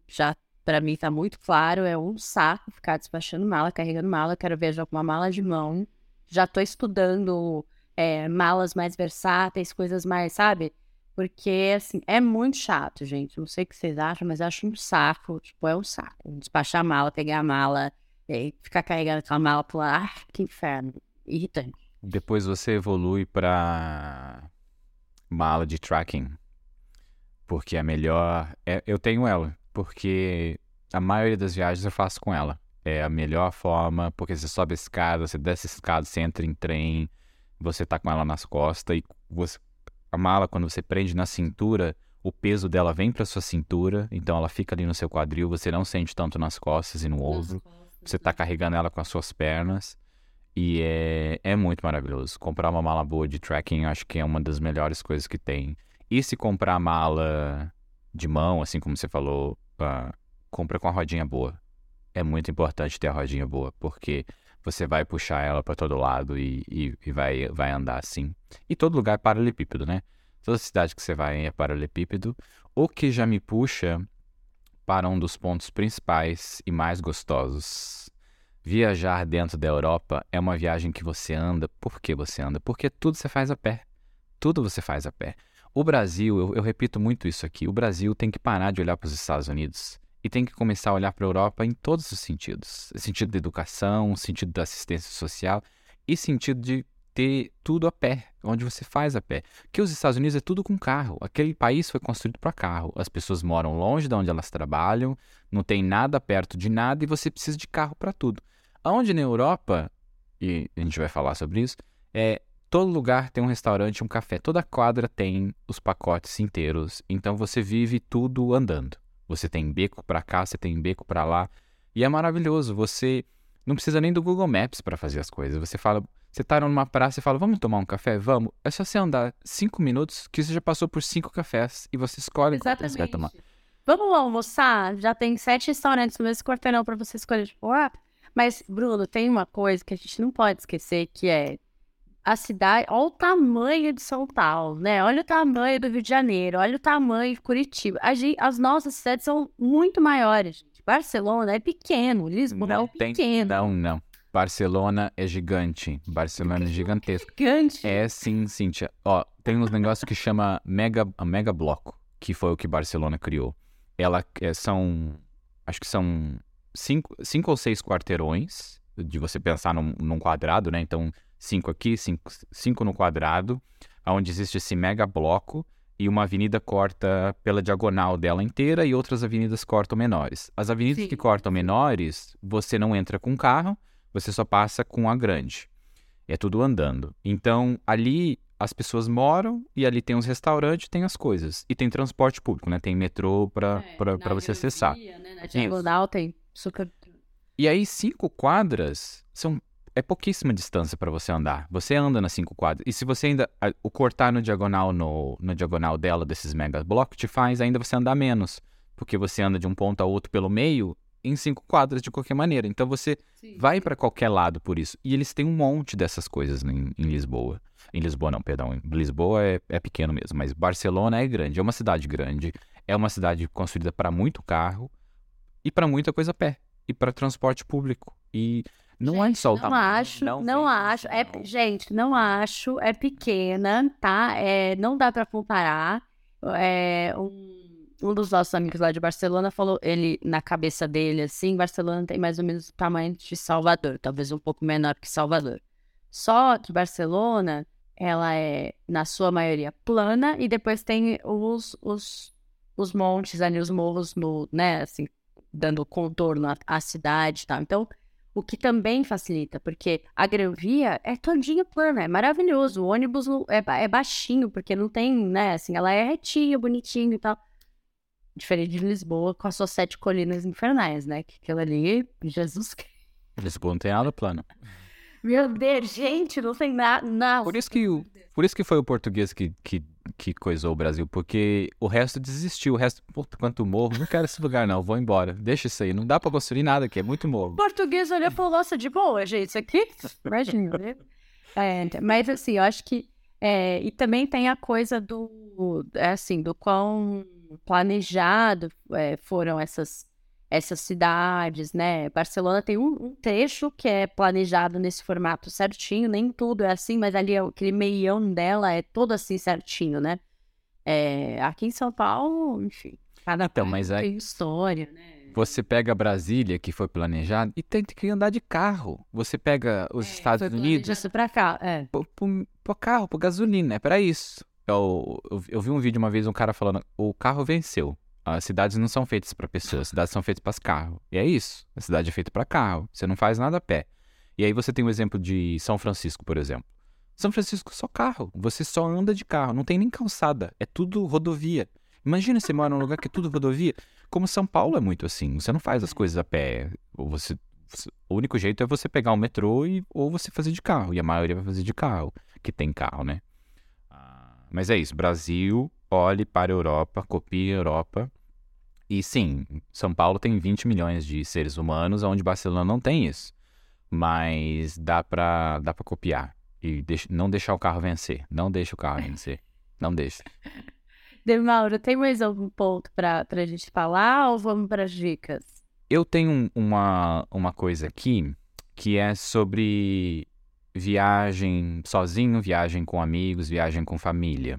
já para mim tá muito claro, é um saco ficar despachando mala, carregando mala. Eu quero viajar com uma mala de mão. Já tô estudando é, malas mais versáteis, coisas mais, sabe? Porque, assim, é muito chato, gente. Não sei o que vocês acham, mas eu acho um saco. Tipo, é um saco. Despachar a mala, pegar a mala, e ficar carregando aquela mala por lá. Ah, que inferno. Irritante. Depois você evolui para mala de tracking. Porque é melhor. É, eu tenho ela, porque a maioria das viagens eu faço com ela. É a melhor forma, porque você sobe a escada, você desce a escada, você entra em trem, você tá com ela nas costas e você, a mala, quando você prende na cintura, o peso dela vem para sua cintura, então ela fica ali no seu quadril, você não sente tanto nas costas e no ombro. Você tá carregando ela com as suas pernas. E é, é muito maravilhoso. Comprar uma mala boa de trekking acho que é uma das melhores coisas que tem. E se comprar mala de mão, assim como você falou, uh, compra com a rodinha boa. É muito importante ter a rodinha boa, porque você vai puxar ela para todo lado e, e, e, vai, vai andar assim. E todo lugar é paralelepípedo, né? Toda cidade que você vai é paralelepípedo. O que já me puxa para um dos pontos principais e mais gostosos Viajar dentro da Europa é uma viagem que você anda. Por que você anda? Porque tudo você faz a pé. Tudo você faz a pé. O Brasil, eu, eu repito muito isso aqui, o Brasil tem que parar de olhar para os Estados Unidos e tem que começar a olhar para a Europa em todos os sentidos. Sentido da educação, sentido da assistência social e sentido de ter tudo a pé, onde você faz a pé. Que os Estados Unidos é tudo com carro. Aquele país foi construído para carro. As pessoas moram longe de onde elas trabalham, não tem nada perto de nada e você precisa de carro para tudo. Onde na Europa, e a gente vai falar sobre isso, é todo lugar tem um restaurante, um café, toda quadra tem os pacotes inteiros. Então você vive tudo andando. Você tem beco para cá, você tem beco para lá, e é maravilhoso. Você não precisa nem do Google Maps para fazer as coisas. Você fala, você tá numa praça e fala, vamos tomar um café? Vamos. É só você andar cinco minutos que você já passou por cinco cafés e você escolhe Exatamente. qual você vai tomar. Vamos almoçar? Já tem sete restaurantes no mesmo quarteirão para você escolher. Tipo, ah, mas, Bruno, tem uma coisa que a gente não pode esquecer, que é a cidade, olha o tamanho de São Paulo, né? Olha o tamanho do Rio de Janeiro, olha o tamanho de Curitiba. Gente, as nossas cidades são muito maiores. Gente. Barcelona é pequeno, Lisboa é pequeno. Não, não. Barcelona é gigante. Barcelona é gigantesco. Gigante. É sim, Cíntia. Ó, tem uns negócios que chama mega, mega bloco, que foi o que Barcelona criou. Ela é, são, acho que são cinco, cinco ou seis quarteirões, de você pensar num, num quadrado, né? Então, cinco aqui, cinco, no quadrado, onde existe esse mega bloco e uma avenida corta pela diagonal dela inteira e outras avenidas cortam menores. As avenidas Sim. que cortam menores, você não entra com carro, você só passa com a grande. É tudo andando. Então, ali as pessoas moram e ali tem os restaurantes, tem as coisas. E tem transporte público, né? Tem metrô para É, para na para você acessar. Né? Na diagonal tem super. E aí, cinco quadras são é pouquíssima distância para você andar. Você anda nas cinco quadras. E se você ainda. a- O cortar no diagonal, no, no diagonal dela, desses mega blocos, te faz ainda você andar menos. Porque você anda de um ponto a outro pelo meio em cinco quadras de qualquer maneira. Então você vai para qualquer lado por isso. E eles têm um monte dessas coisas em, em Lisboa. Em Lisboa, não, perdão. Em Lisboa é, é pequeno mesmo, mas Barcelona é grande. É uma cidade grande. É uma cidade construída para muito carro e para muita coisa a pé. E para transporte público. E não é só o Não tamanho. acho, não, vem acho. É, não. gente, não acho. É pequena, tá? É, não dá pra comparar. É, um, um dos nossos amigos lá de Barcelona falou, ele, na cabeça dele, assim, Barcelona tem mais ou menos o tamanho de Salvador, talvez um pouco menor que Salvador. Só que Barcelona, ela é, na sua maioria, plana e depois tem os, os, os montes ali, os morros, no, né, assim, dando contorno à, à cidade e tal. Então, o que também facilita, porque a Gran Via é todinha plana, é maravilhoso. O ônibus é, é baixinho, porque não tem, né, assim, ela é retinha, bonitinho e tal. Diferente de Lisboa, com as suas sete colinas infernais, né? Que aquilo ali, Jesus Cristo. Lisboa não tem nada plano. Meu Deus, gente, não tem nada. Não. Por isso que, o, por isso que foi o português que, que, que coisou o Brasil, porque o resto desistiu. O resto, puta, quanto morro, não quero esse lugar não, vou embora. Deixa isso aí, não dá pra construir nada aqui, é muito O morro. português olhou e falou, nossa, de boa, gente, isso aqui. Imagina, né? É, mas assim, eu acho que. é, e também tem a coisa do. é, assim, do quão planejado é, foram essas, essas cidades, né? Barcelona tem um, um trecho que é planejado nesse formato certinho, nem tudo é assim, mas ali é aquele meião dela é todo assim certinho, né? É, aqui em São Paulo, enfim. Cada Então, mas aí- tem história, né? Você pega Brasília, que foi planejado, e tem que andar de carro. Você pega os Estados É, Foi Unidos, planejado pra cá, é. pro, pro, pro carro, pro gasolina, é pra isso. Eu, eu, eu vi um vídeo uma vez, um cara falando, o carro venceu. As cidades não são feitas pra pessoas, as cidades são feitas para carros. E é isso, a cidade é feita pra carro, você não faz nada a pé. E aí você tem o exemplo de São Francisco, por exemplo. São Francisco só carro, você só anda de carro, não tem nem calçada, é tudo rodovia. Imagina você mora num lugar que é tudo rodovia. Como São Paulo é muito assim, você não faz as coisas a pé. Ou você- o único jeito é você pegar o metrô e, ou você fazer de carro. E a maioria vai fazer de carro, que tem carro, né? Ah, Mas é isso, Brasil, olhe para a Europa, copie a Europa. E sim, São Paulo tem 20 milhões de seres humanos, onde Barcelona não tem isso. Mas dá pra, dá pra copiar. E deixa- não deixar o carro vencer. Não deixa o carro vencer. Não deixa. <laughs> De Mauro, tem mais algum ponto pra, pra gente falar ou vamos pras dicas? Eu tenho um- uma, uma coisa aqui que é sobre viagem sozinho, viagem com amigos, viagem com família.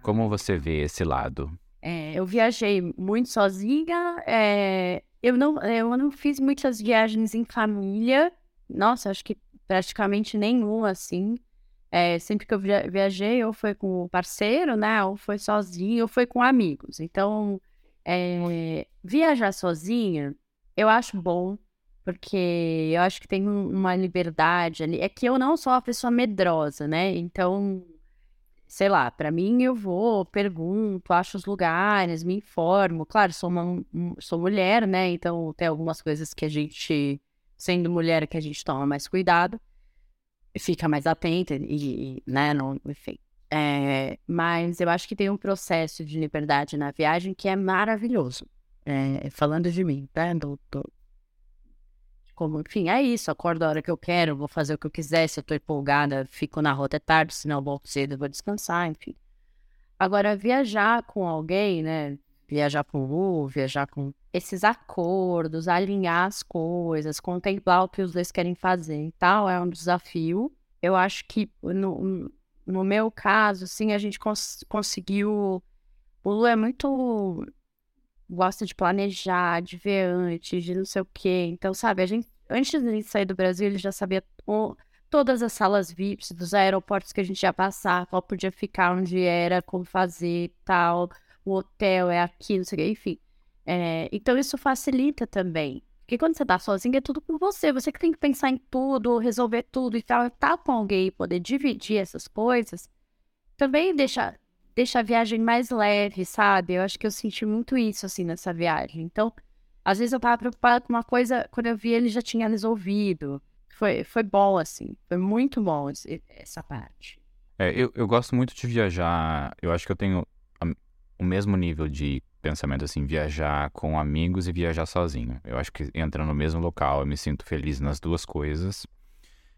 Como você vê esse lado? É, eu viajei muito sozinha, é, eu, não, eu não fiz muitas viagens em família, nossa, acho que praticamente nenhuma, assim. É, sempre que eu via- viajei, ou foi com o parceiro, né, ou foi sozinho, ou foi com amigos. Então, é, viajar sozinha, eu acho bom, porque eu acho que tem um- uma liberdade ali. É que eu não sou uma pessoa medrosa, né, então sei lá, pra mim eu vou, pergunto, acho os lugares, me informo. Claro, sou uma um- sou mulher, né? Então tem algumas coisas que a gente, sendo mulher, que a gente toma mais cuidado, fica mais atenta e, e, né, não, enfim. É, mas eu acho que tem um processo de liberdade na viagem que é maravilhoso. É, falando de mim, né? Do, do- como, enfim, é isso. Acordo a hora que eu quero, vou fazer o que eu quiser. Se eu tô empolgada, fico na rota até tarde, se não volto cedo, vou descansar, enfim. Agora, viajar com alguém, né? viajar com o viajar com esses acordos, alinhar as coisas, contemplar o que os dois querem fazer e tal, é um desafio. Eu acho que no, no meu caso, sim, a gente cons conseguiu. O Lu é muito. Gosta de planejar, de ver antes, de não sei o quê. Então, sabe, a gente, antes de sair do Brasil, ele já sabia todas as salas VIPs dos aeroportos que a gente ia passar, qual podia ficar, onde era, como fazer tal o hotel é aqui, não sei o que, enfim. É, então isso facilita também. Porque quando você tá sozinho, é tudo com você. Você que tem que pensar em tudo, resolver tudo e tal. Tá com alguém e poder dividir essas coisas também deixa, deixa a viagem mais leve, sabe? Eu acho que eu senti muito isso, assim, nessa viagem. Então, às vezes eu tava preocupada com uma coisa, quando eu vi ele já tinha resolvido. Foi, foi bom, assim. Foi muito bom esse, essa parte. É, eu, eu gosto muito de viajar. Eu acho que eu tenho o mesmo nível de pensamento, assim, viajar com amigos e viajar sozinho. Eu acho que entra no mesmo local, eu me sinto feliz nas duas coisas.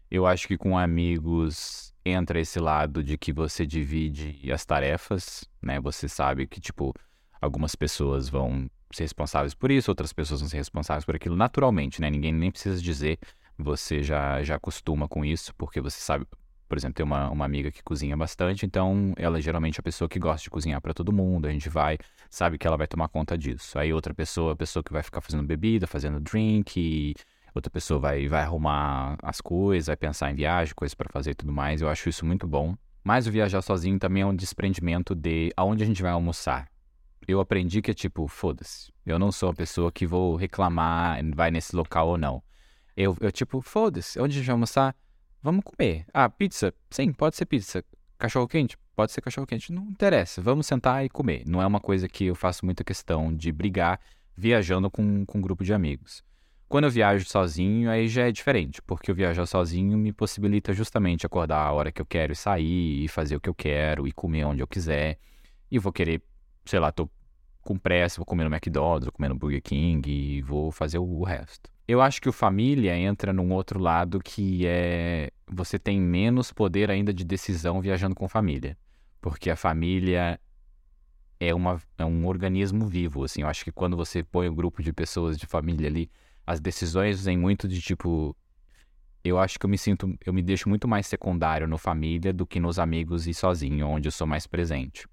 Eu acho que com amigos entra esse lado de que você divide as tarefas, né? Você sabe que, tipo, algumas pessoas vão ser responsáveis por isso, outras pessoas vão ser responsáveis por aquilo naturalmente, né? Ninguém nem precisa dizer, você já, já acostuma com isso, porque você sabe, por exemplo, tem uma, uma amiga que cozinha bastante, então ela é geralmente a pessoa que gosta de cozinhar para todo mundo. A gente vai, sabe que ela vai tomar conta disso. Aí outra pessoa, a pessoa que vai ficar fazendo bebida, fazendo drink, e outra pessoa vai, vai arrumar as coisas, vai pensar em viagem, coisas para fazer e tudo mais. Eu acho isso muito bom. Mas o viajar sozinho também é um desprendimento de aonde a gente vai almoçar. Eu aprendi que é tipo, foda-se. Eu não sou a pessoa que vou reclamar, vai nesse local ou não. Eu, eu tipo, foda-se, onde a gente vai almoçar? Vamos comer. Ah, pizza? Sim, pode ser pizza. Cachorro quente? Pode ser cachorro quente. Não interessa. Vamos sentar e comer. Não é uma coisa que eu faço muita questão de brigar viajando com, com um grupo de amigos. Quando eu viajo sozinho, aí já é diferente, porque eu viajar sozinho me possibilita justamente acordar a hora que eu quero e sair, e fazer o que eu quero, e comer onde eu quiser. E vou querer, sei lá, tô com pressa, vou comer no McDonald's, vou comer no Burger King e vou fazer o resto. Eu acho que o família entra num outro lado que é você tem menos poder ainda de decisão viajando com família, porque a família é, uma, é um organismo vivo, assim. Eu acho que quando você põe um grupo de pessoas de família ali, as decisões vêm muito de tipo eu acho que eu me sinto, eu me deixo muito mais secundário no família do que nos amigos e sozinho, onde eu sou mais presente.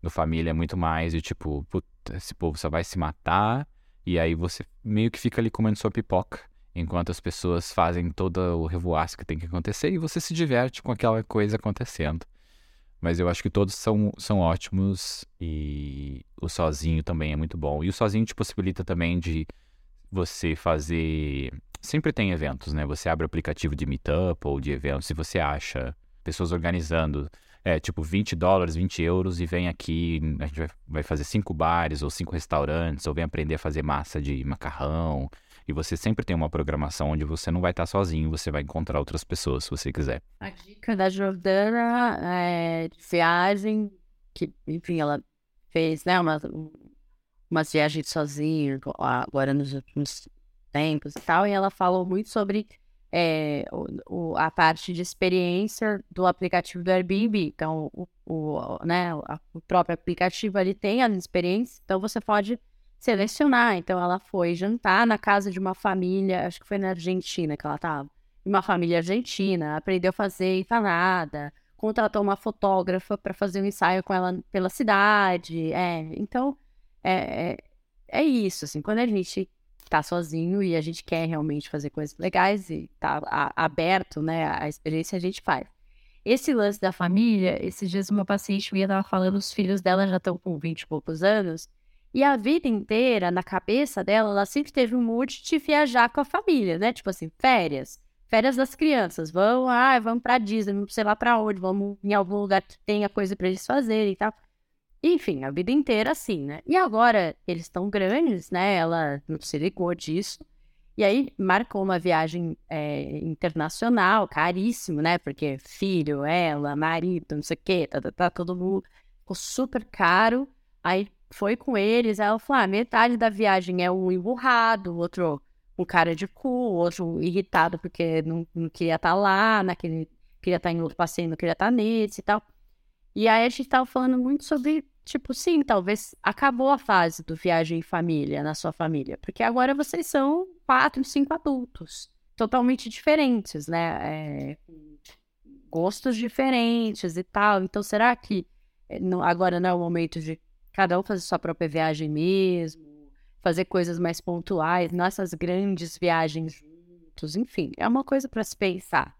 No família é muito mais de tipo, puta, esse povo só vai se matar e aí você meio que fica ali comendo sua pipoca, enquanto as pessoas fazem todo o revoaço que tem que acontecer e você se diverte com aquela coisa acontecendo. Mas eu acho que todos são, são ótimos e o sozinho também é muito bom. E o sozinho te possibilita também de você fazer. Sempre tem eventos, né? Você abre o aplicativo de meetup ou de eventos e você acha pessoas organizando é, tipo 20 dólares, 20 euros e vem aqui, a gente vai, vai fazer cinco bares ou cinco restaurantes, ou vem aprender a fazer massa de macarrão. E você sempre tem uma programação onde você não vai estar sozinho, você vai encontrar outras pessoas se você quiser. A dica da Jordana é de viagem, que, enfim, ela fez, né, uma, umas viagens sozinha agora nos últimos tempos e tal, e ela falou muito sobre é, o, o, a parte de experiência do aplicativo do Airbnb. Então, o, o, né, o próprio aplicativo ali tem as experiências, então você pode selecionar. Então, ela foi jantar na casa de uma família, acho que foi na Argentina que ela estava, uma família argentina, aprendeu a fazer empanada, contratou uma fotógrafa para fazer um ensaio com ela pela cidade. É, então, é, é, é isso, assim, quando a gente tá sozinho e a gente quer realmente fazer coisas legais e tá a, aberto, né, a experiência a gente faz. Esse lance da família, esses dias uma paciente minha tava falando, os filhos dela já estão com 20 e poucos anos, e a vida inteira, na cabeça dela, ela sempre teve um mood de viajar com a família, né? Tipo assim, férias. Férias das crianças. Vamos, ah, vamos pra Disney, não sei lá pra onde, vamos em algum lugar que tenha coisa pra eles fazerem e tal. Enfim, a vida inteira assim, né? E agora eles estão grandes, né? Ela não se ligou disso. E aí marcou uma viagem é, internacional, caríssimo, né? Porque filho, ela, marido, não sei o quê, tá, tá, tá, todo mundo ficou super caro. Aí foi com eles, ela falou: ah, metade da viagem é um emburrado, outro um cara de cu, outro irritado porque não, não queria estar tá lá, naquele, queria estar tá em outro passeio, não queria estar tá nesse e tal. E aí a gente tava falando muito sobre tipo, sim, talvez acabou a fase do viagem em família na sua família, porque agora vocês são quatro, cinco adultos, totalmente diferentes, né? É, gostos diferentes e tal. Então, será que eh, agora não é o momento de cada um fazer sua própria viagem mesmo, fazer coisas mais pontuais, nossas grandes viagens juntos, enfim, é uma coisa para se pensar.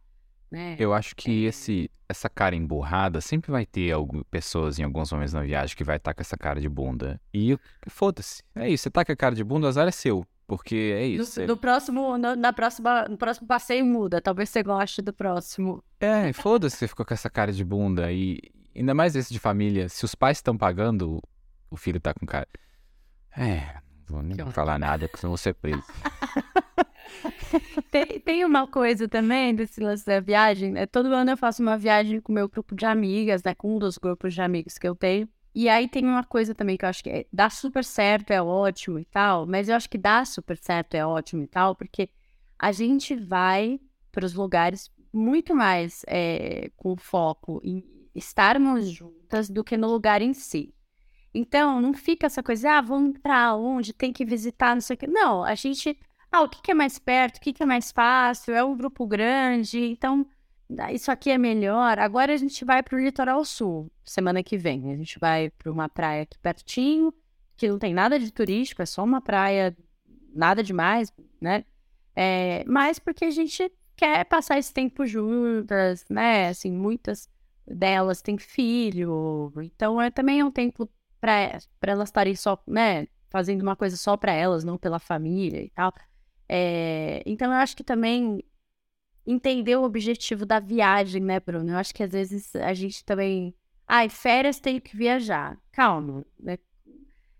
Né? Eu acho que é... esse, essa cara emburrada sempre vai ter algumas pessoas em alguns momentos na viagem que vai estar com essa cara de bunda. E foda-se. É isso, você tá com a cara de bunda, o azar é seu. Porque é isso. No, no próximo, no, na próxima, no próximo passeio muda. Talvez você goste do próximo. É, foda-se você ficou com essa cara de bunda. E ainda mais esse de família. Se os pais estão pagando, o filho tá com cara. É, não vou nem que falar nada, porque senão vou ser preso. <laughs> <laughs> tem, tem uma coisa também desse lance da viagem. Né? Todo ano eu faço uma viagem com o meu grupo de amigas, né? Com um dos grupos de amigos que eu tenho. E aí tem uma coisa também que eu acho que é, dá super certo, é ótimo e tal, mas eu acho que dá super certo, é ótimo e tal, porque a gente vai para os lugares muito mais é, com foco em estarmos juntas do que no lugar em si. Então, não fica essa coisa, ah, vamos para onde, tem que visitar, não sei o quê. Não, a gente, ah, o que, que é mais perto, o que, que é mais fácil, é um grupo grande, então isso aqui é melhor. Agora a gente vai para o litoral sul, semana que vem. A gente vai para uma praia aqui pertinho, que não tem nada de turístico, é só uma praia, nada demais, né? É, mas porque a gente quer passar esse tempo juntas, né? Assim, muitas delas têm filho, então é também é um tempo para elas estarem só, né? Fazendo uma coisa só para elas, não pela família e tal. É, então eu acho que também entender o objetivo da viagem, né, Bruno? Eu acho que às vezes a gente também. Ai, férias tem que viajar. Calma, né?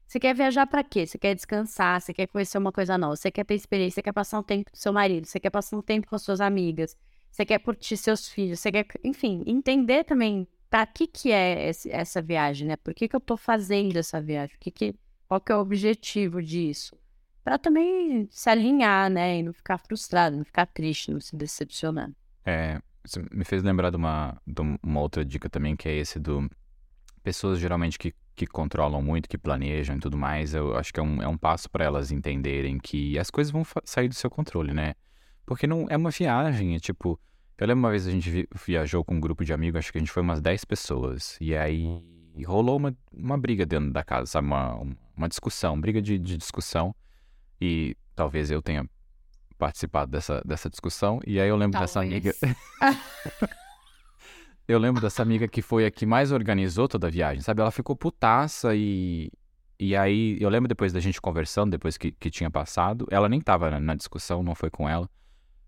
Você quer viajar para quê? Você quer descansar, você quer conhecer uma coisa nova, você quer ter experiência, você quer passar um tempo com seu marido, você quer passar um tempo com suas amigas, você quer curtir seus filhos, você quer, enfim, entender também para que que é esse, essa viagem, né? Por que que eu tô fazendo essa viagem? Que que, qual que é o objetivo disso? Para também se alinhar, né? E não ficar frustrado, não ficar triste, não se decepcionar. É, isso me fez lembrar de uma, de uma outra dica também, que é esse do pessoas geralmente que, que controlam muito, que planejam e tudo mais, eu acho que é um, é um passo para elas entenderem que as coisas vão sair do seu controle, né? Porque não é uma viagem, é tipo. Eu lembro uma vez a gente viajou com um grupo de amigos, acho que a gente foi umas 10 pessoas. E aí rolou uma, uma briga dentro da casa, sabe? Uma, uma discussão, briga de, de discussão. E talvez eu tenha participado dessa, dessa discussão. E aí eu lembro talvez. dessa amiga. <laughs> <laughs> eu lembro dessa amiga que foi a que mais organizou toda a viagem, sabe? Ela ficou putaça e. E aí, eu lembro depois da gente conversando, depois que, que tinha passado, ela nem tava na, na discussão, não foi com ela.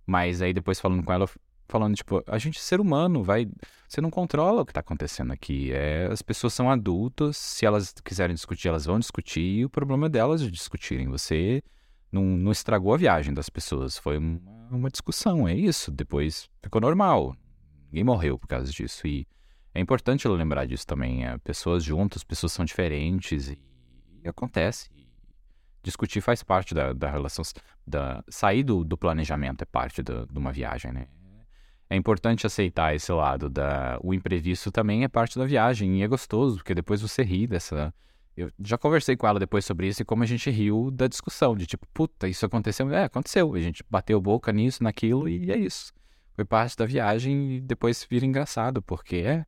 Mas aí depois falando com ela, falando, tipo, a gente é ser humano, vai. Você não controla o que tá acontecendo aqui. É, as pessoas são adultas, se elas quiserem discutir, elas vão discutir, e o problema é delas de discutirem. Você não, não estragou a viagem das pessoas. Foi uma, uma discussão, é isso. Depois ficou normal. Ninguém morreu por causa disso. E é importante lembrar disso também. É, pessoas juntas, pessoas são diferentes e, e acontece. discutir faz parte da, da relação. Da, sair do, do planejamento é parte de uma viagem, né? É importante aceitar esse lado da o imprevisto também é parte da viagem e é gostoso porque depois você ri dessa eu já conversei com ela depois sobre isso e como a gente riu da discussão, de tipo, puta, isso aconteceu. É, aconteceu. A gente bateu boca nisso, naquilo e é isso. Foi parte da viagem e depois vira engraçado, porque é,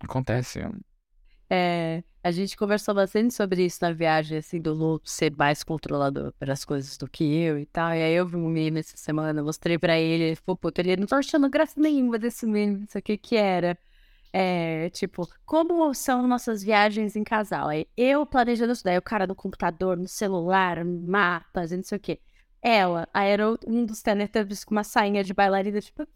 acontece. É, a gente conversou bastante sobre isso na viagem, assim, do Lu ser mais controlador para as coisas do que eu e tal. E aí eu vi um meme essa semana, mostrei para ele, ele falou, puta, ele não tá achando graça nenhuma desse meme, não sei o que que era. É, tipo, como são nossas viagens em casal? Aí eu planejando isso daí, o cara no computador, no celular, mapas, não sei o quê. Ela, aí era um dos Teletubbies com uma sainha de bailarina, tipo.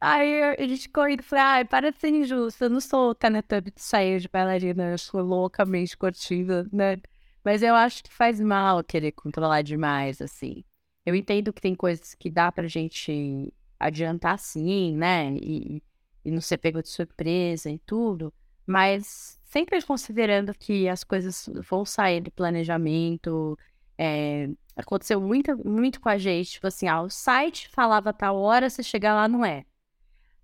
Aí a gente correndo, falei, ai, para de ser injusto, eu não sou o Teletubby de sair de bailarina, eu sou loucamente curtida, né? Mas eu acho que faz mal querer controlar demais, assim. Eu entendo que tem coisas que dá pra gente adiantar sim, né? E, e não ser pego de surpresa e tudo, mas sempre considerando que as coisas vão sair de planejamento. É, aconteceu muito, muito com a gente, tipo assim, ah, o site falava tal hora, você chegar lá, não é.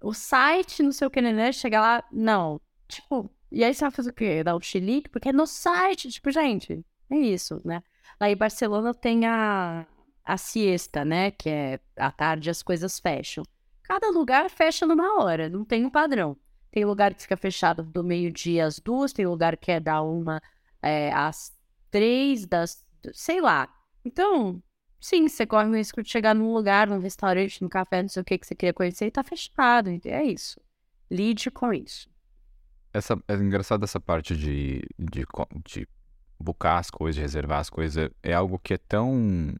o site, não sei o que, né? Chega lá, não. Tipo, e aí você vai fazer o quê? Dar um chilique? Porque é no site, tipo, gente, é isso, né? Lá em Barcelona tem a, a siesta, né? Que é à tarde as coisas fecham. Cada lugar fecha numa hora, não tem um padrão. Tem lugar que fica fechado do meio-dia às duas, tem lugar que é da uma é, às três, das. sei lá. Então, sim, você corre o risco de chegar num lugar, num restaurante, num café, não sei o que que você queria conhecer e tá fechado. É isso. Lide com isso. Essa, é engraçado essa parte de, de, de buscar as coisas, de reservar as coisas. É algo que é tão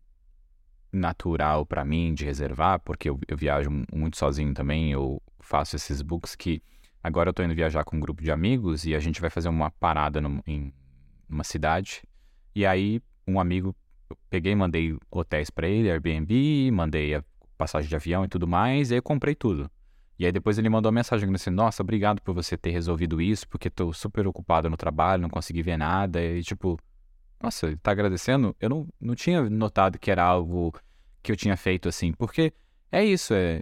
natural para mim de reservar, porque eu, eu, viajo muito sozinho também, eu faço esses books que agora eu tô indo viajar com um grupo de amigos e a gente vai fazer uma parada no, em uma cidade. E aí um amigo, eu peguei, mandei hotéis para ele, Airbnb, mandei a passagem de avião e tudo mais, e aí eu comprei tudo. E aí depois ele mandou uma mensagem assim, nossa, obrigado por você ter resolvido isso, porque tô super ocupado no trabalho, não consegui ver nada, e tipo, nossa, ele tá agradecendo? Eu não, não tinha notado que era algo que eu tinha feito assim, porque é isso, é...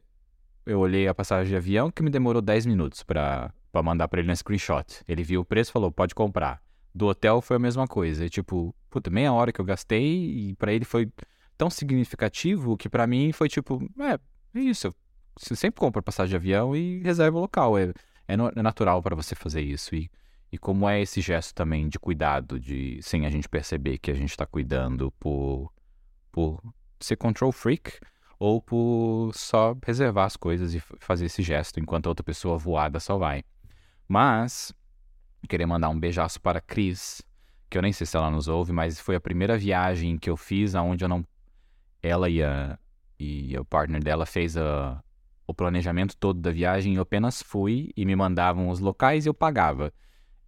Eu olhei a passagem de avião que me demorou 10 minutos para mandar para ele no screenshot. Ele viu o preço falou, pode comprar. Do hotel foi a mesma coisa. E, tipo, puta, meia hora que eu gastei e para ele foi tão significativo que para mim foi tipo, é, é isso. Você sempre compra passagem de avião e reserva o local. É, é, é natural para você fazer isso. E e como é esse gesto também de cuidado, de sem a gente perceber que a gente está cuidando por, por ser control freak ou por só reservar as coisas e fazer esse gesto enquanto a outra pessoa voada só vai. Mas, queria mandar um beijaço para a Cris, que eu nem sei se ela nos ouve, mas foi a primeira viagem que eu fiz aonde eu não. Ela e, a, e o partner dela fez a, o planejamento todo da viagem, eu apenas fui e me mandavam os locais e eu pagava.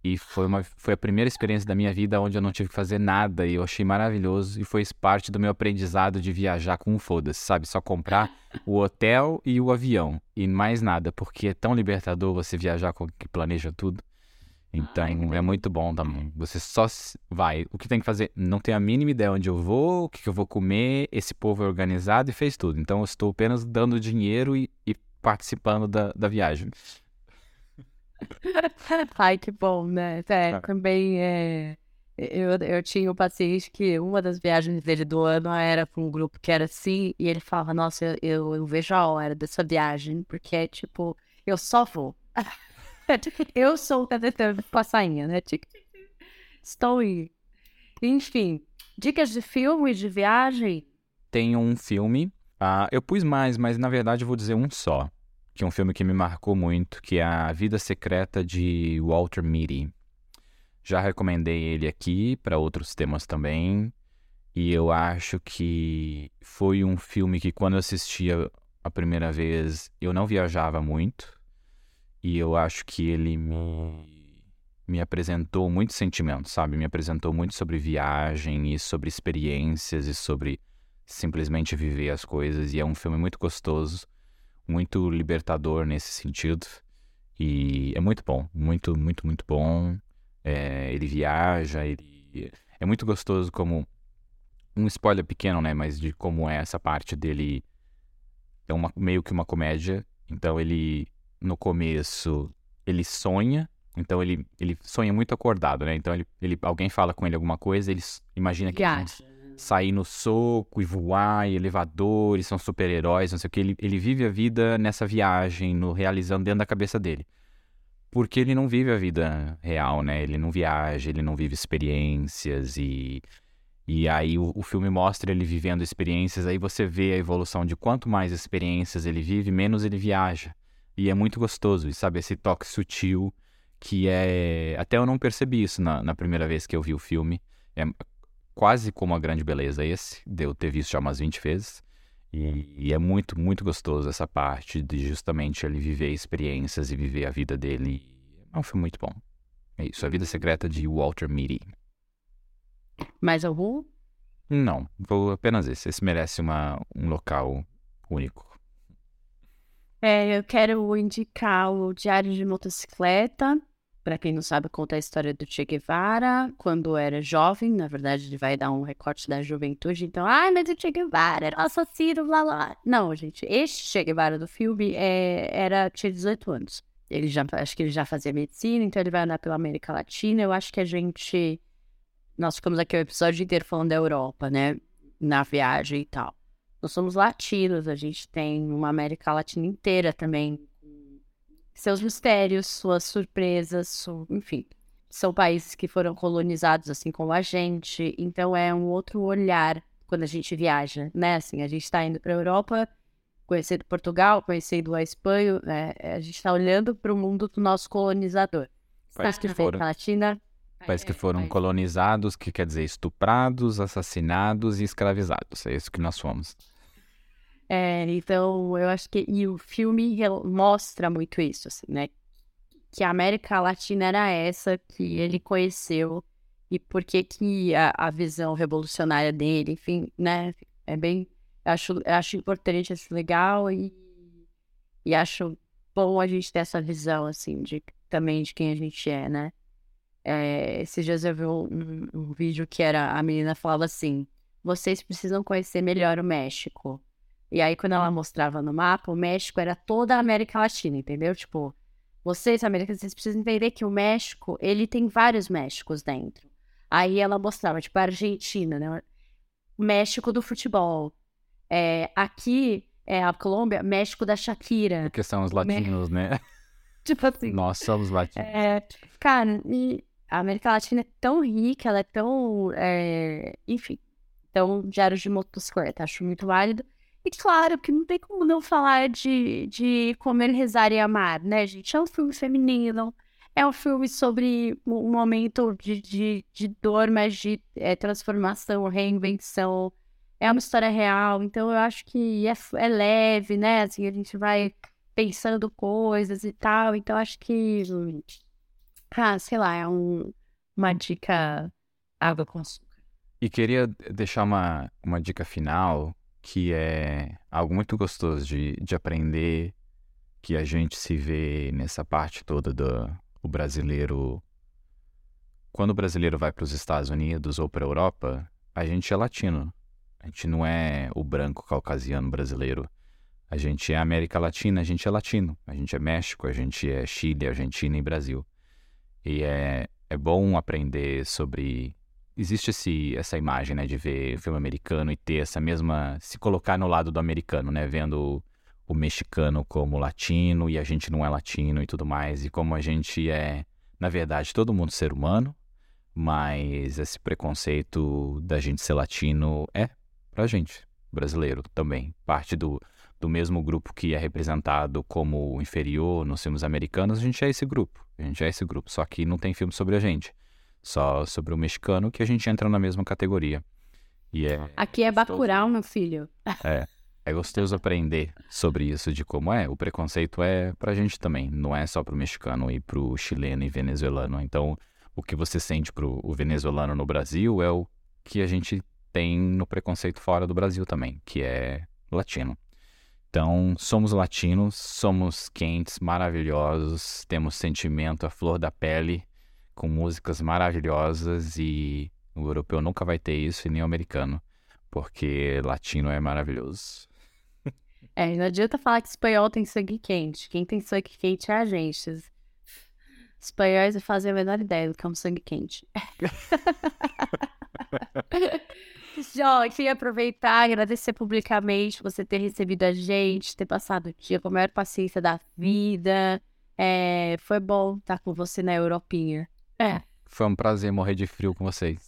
E foi, uma, foi a primeira experiência da minha vida onde eu não tive que fazer nada e eu achei maravilhoso. E foi parte do meu aprendizado de viajar com um foda-se, sabe? Só comprar <laughs> o hotel e o avião e mais nada, porque é tão libertador você viajar com que planeja tudo. Então é muito bom também. Você só vai. O que tem que fazer? Não tem a mínima ideia onde eu vou, o que eu vou comer. Esse povo é organizado e fez tudo. Então eu estou apenas dando dinheiro e, e participando da, da viagem. <laughs> Ai, que bom, né? É, também é. Eu, eu tinha um paciente que uma das viagens dele do ano era com um grupo que era assim, e ele falava, nossa, eu, eu vejo a hora dessa viagem, porque é tipo, eu só vou. <laughs> eu sou o passainha, né? Estou aí. Enfim, dicas de filme, de viagem? Tem um filme. Ah, eu pus mais, mas na verdade eu vou dizer um só que é um filme que me marcou muito, que é A Vida Secreta de Walter Mitty. Já recomendei ele aqui para outros temas também, e eu acho que foi um filme que quando eu assistia a primeira vez eu não viajava muito, e eu acho que ele me, me apresentou muitos sentimentos, sabe? Me apresentou muito sobre viagem e sobre experiências e sobre simplesmente viver as coisas, e é um filme muito gostoso muito libertador nesse sentido. E é muito bom, muito, muito, muito bom. É, ele viaja, ele. É muito gostoso como. Um spoiler pequeno, né? Mas de como é essa parte dele. É uma, meio que uma comédia. Então ele, no começo, ele sonha. Então ele, ele sonha muito acordado, né? Então ele, ele, alguém fala com ele alguma coisa, ele imagina que. Viaja sair no soco e voar, e elevadores, são super-heróis, não sei o que. Ele, ele vive a vida nessa viagem, no realizando dentro da cabeça dele. Porque ele não vive a vida real, né? Ele não viaja, ele não vive experiências e. E aí o, o filme mostra ele vivendo experiências, aí você vê a evolução de quanto mais experiências ele vive, menos ele viaja. E é muito gostoso, e sabe, esse toque sutil que é. Até eu não percebi isso na, na primeira vez que eu vi o filme. É, quase como a grande beleza esse, deu ter visto já umas 20 vezes. E, e, é muito, muito gostoso essa parte de justamente ele viver experiências e viver a vida dele. É um filme muito bom. É isso, A Vida Secreta de Walter Mitty. Mais algum? Não, vou apenas esse. Esse merece uma, um local único. É, eu quero indicar o Diário de Motocicleta, para quem não sabe, conta a história do Che Guevara quando era jovem. Na verdade, ele vai dar um recorte da juventude. Então, ai, mas o Che Guevara era um assassino, blá blá. Não, gente, este Che Guevara do filme é, era, tinha 18 anos. Ele já, acho que ele já fazia medicina, então ele vai andar pela América Latina. Eu acho que a gente. Nós ficamos aqui o episódio inteiro falando da Europa, né? Na viagem e tal. Nós somos latinos, a gente tem uma América Latina inteira também seus mistérios, suas surpresas, su... enfim. São países que foram colonizados assim como a gente, então é um outro olhar quando a gente viaja, né? Assim, a gente está indo para a Europa, conhecendo Portugal, conhecendo a Espanha, né? a gente está olhando para o mundo do nosso colonizador. Parece que foram. Latina, Parece que foram colonizados, que quer dizer estuprados, assassinados e escravizados. É isso que nós fomos. É, então, eu acho que e o filme mostra muito isso, assim, né? Que a América Latina era essa que ele conheceu e por que a, a visão revolucionária dele, enfim, né? É bem, acho, acho importante, acho legal e, e acho bom a gente ter essa visão, assim, de também de quem a gente é, né? É, esses dias eu vi um, um vídeo que era a menina falava assim: vocês precisam conhecer melhor o México. E aí, quando ela mostrava no mapa, o México era toda a América Latina, entendeu? Tipo, vocês, americanos, vocês precisam entender que o México, ele tem vários Méxicos dentro. Aí ela mostrava, tipo, a Argentina, né? México do futebol. É, aqui, é a Colômbia, México da Shakira. Porque são os latinos, né? <laughs> tipo assim. Nós somos latinos. É, cara, e a América Latina é tão rica, ela é tão. É, enfim, tão diário de motocicleta. Acho muito válido. E claro que não tem como não falar de, de Comer, Rezar e Amar, né, gente? É um filme feminino, é um filme sobre um momento de, de, de dor, mas de é, transformação, reinvenção. É uma história real, então eu acho que é, é leve, né? Assim, a gente vai pensando coisas e tal. Então acho que, ah, sei lá, é um, uma dica água com açúcar. E queria deixar uma, uma dica final que é algo muito gostoso de, de aprender, que a gente se vê nessa parte toda do o brasileiro. Quando o brasileiro vai para os Estados Unidos ou para a Europa, a gente é latino. A gente não é o branco caucasiano brasileiro. A gente é América Latina, a gente é latino. A gente é México, a gente é Chile, Argentina e Brasil. E é, é bom aprender sobre existe esse, essa imagem, né, de ver filme americano e ter essa mesma. se colocar no lado do americano, né, vendo o, mexicano como latino e a gente não é latino e tudo mais, e como a gente é, na verdade, todo mundo ser humano, mas esse preconceito da gente ser latino é pra gente, brasileiro também, parte do, do mesmo grupo que é representado como inferior nos filmes americanos, a gente é esse grupo, a gente é esse grupo, só que não tem filme sobre a gente só sobre o mexicano, que a gente entra na mesma categoria. E é Aqui é Bacurau, meu filho. <laughs> É. É gostoso aprender sobre isso, de como é. O preconceito é pra gente também, não é só pro mexicano e pro chileno e venezuelano. Então, o que você sente pro o venezuelano no Brasil é o que a gente tem no preconceito fora do Brasil também, que é latino. Então, somos latinos, somos quentes, maravilhosos, temos sentimento à flor da pele com músicas maravilhosas e o europeu nunca vai ter isso e nem o americano, porque latino é maravilhoso. <laughs> É, não adianta falar que espanhol tem sangue quente. Quem tem sangue quente é a gente. Espanhóis fazem a menor ideia do que é um sangue quente. <laughs> Jó, queria aproveitar e agradecer publicamente você ter recebido a gente, ter passado o dia com a maior paciência da vida. É, foi bom estar com você na Europinha. É. Foi um prazer morrer de frio com vocês.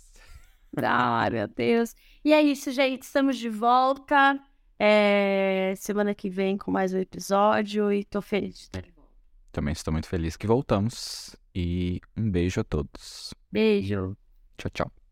Ah, meu Deus. E é isso, gente. Estamos de volta. É... Semana que vem com mais um episódio e tô feliz de estar de volta. Também estou muito feliz que voltamos. E um beijo a todos. Beijo. Tchau, tchau.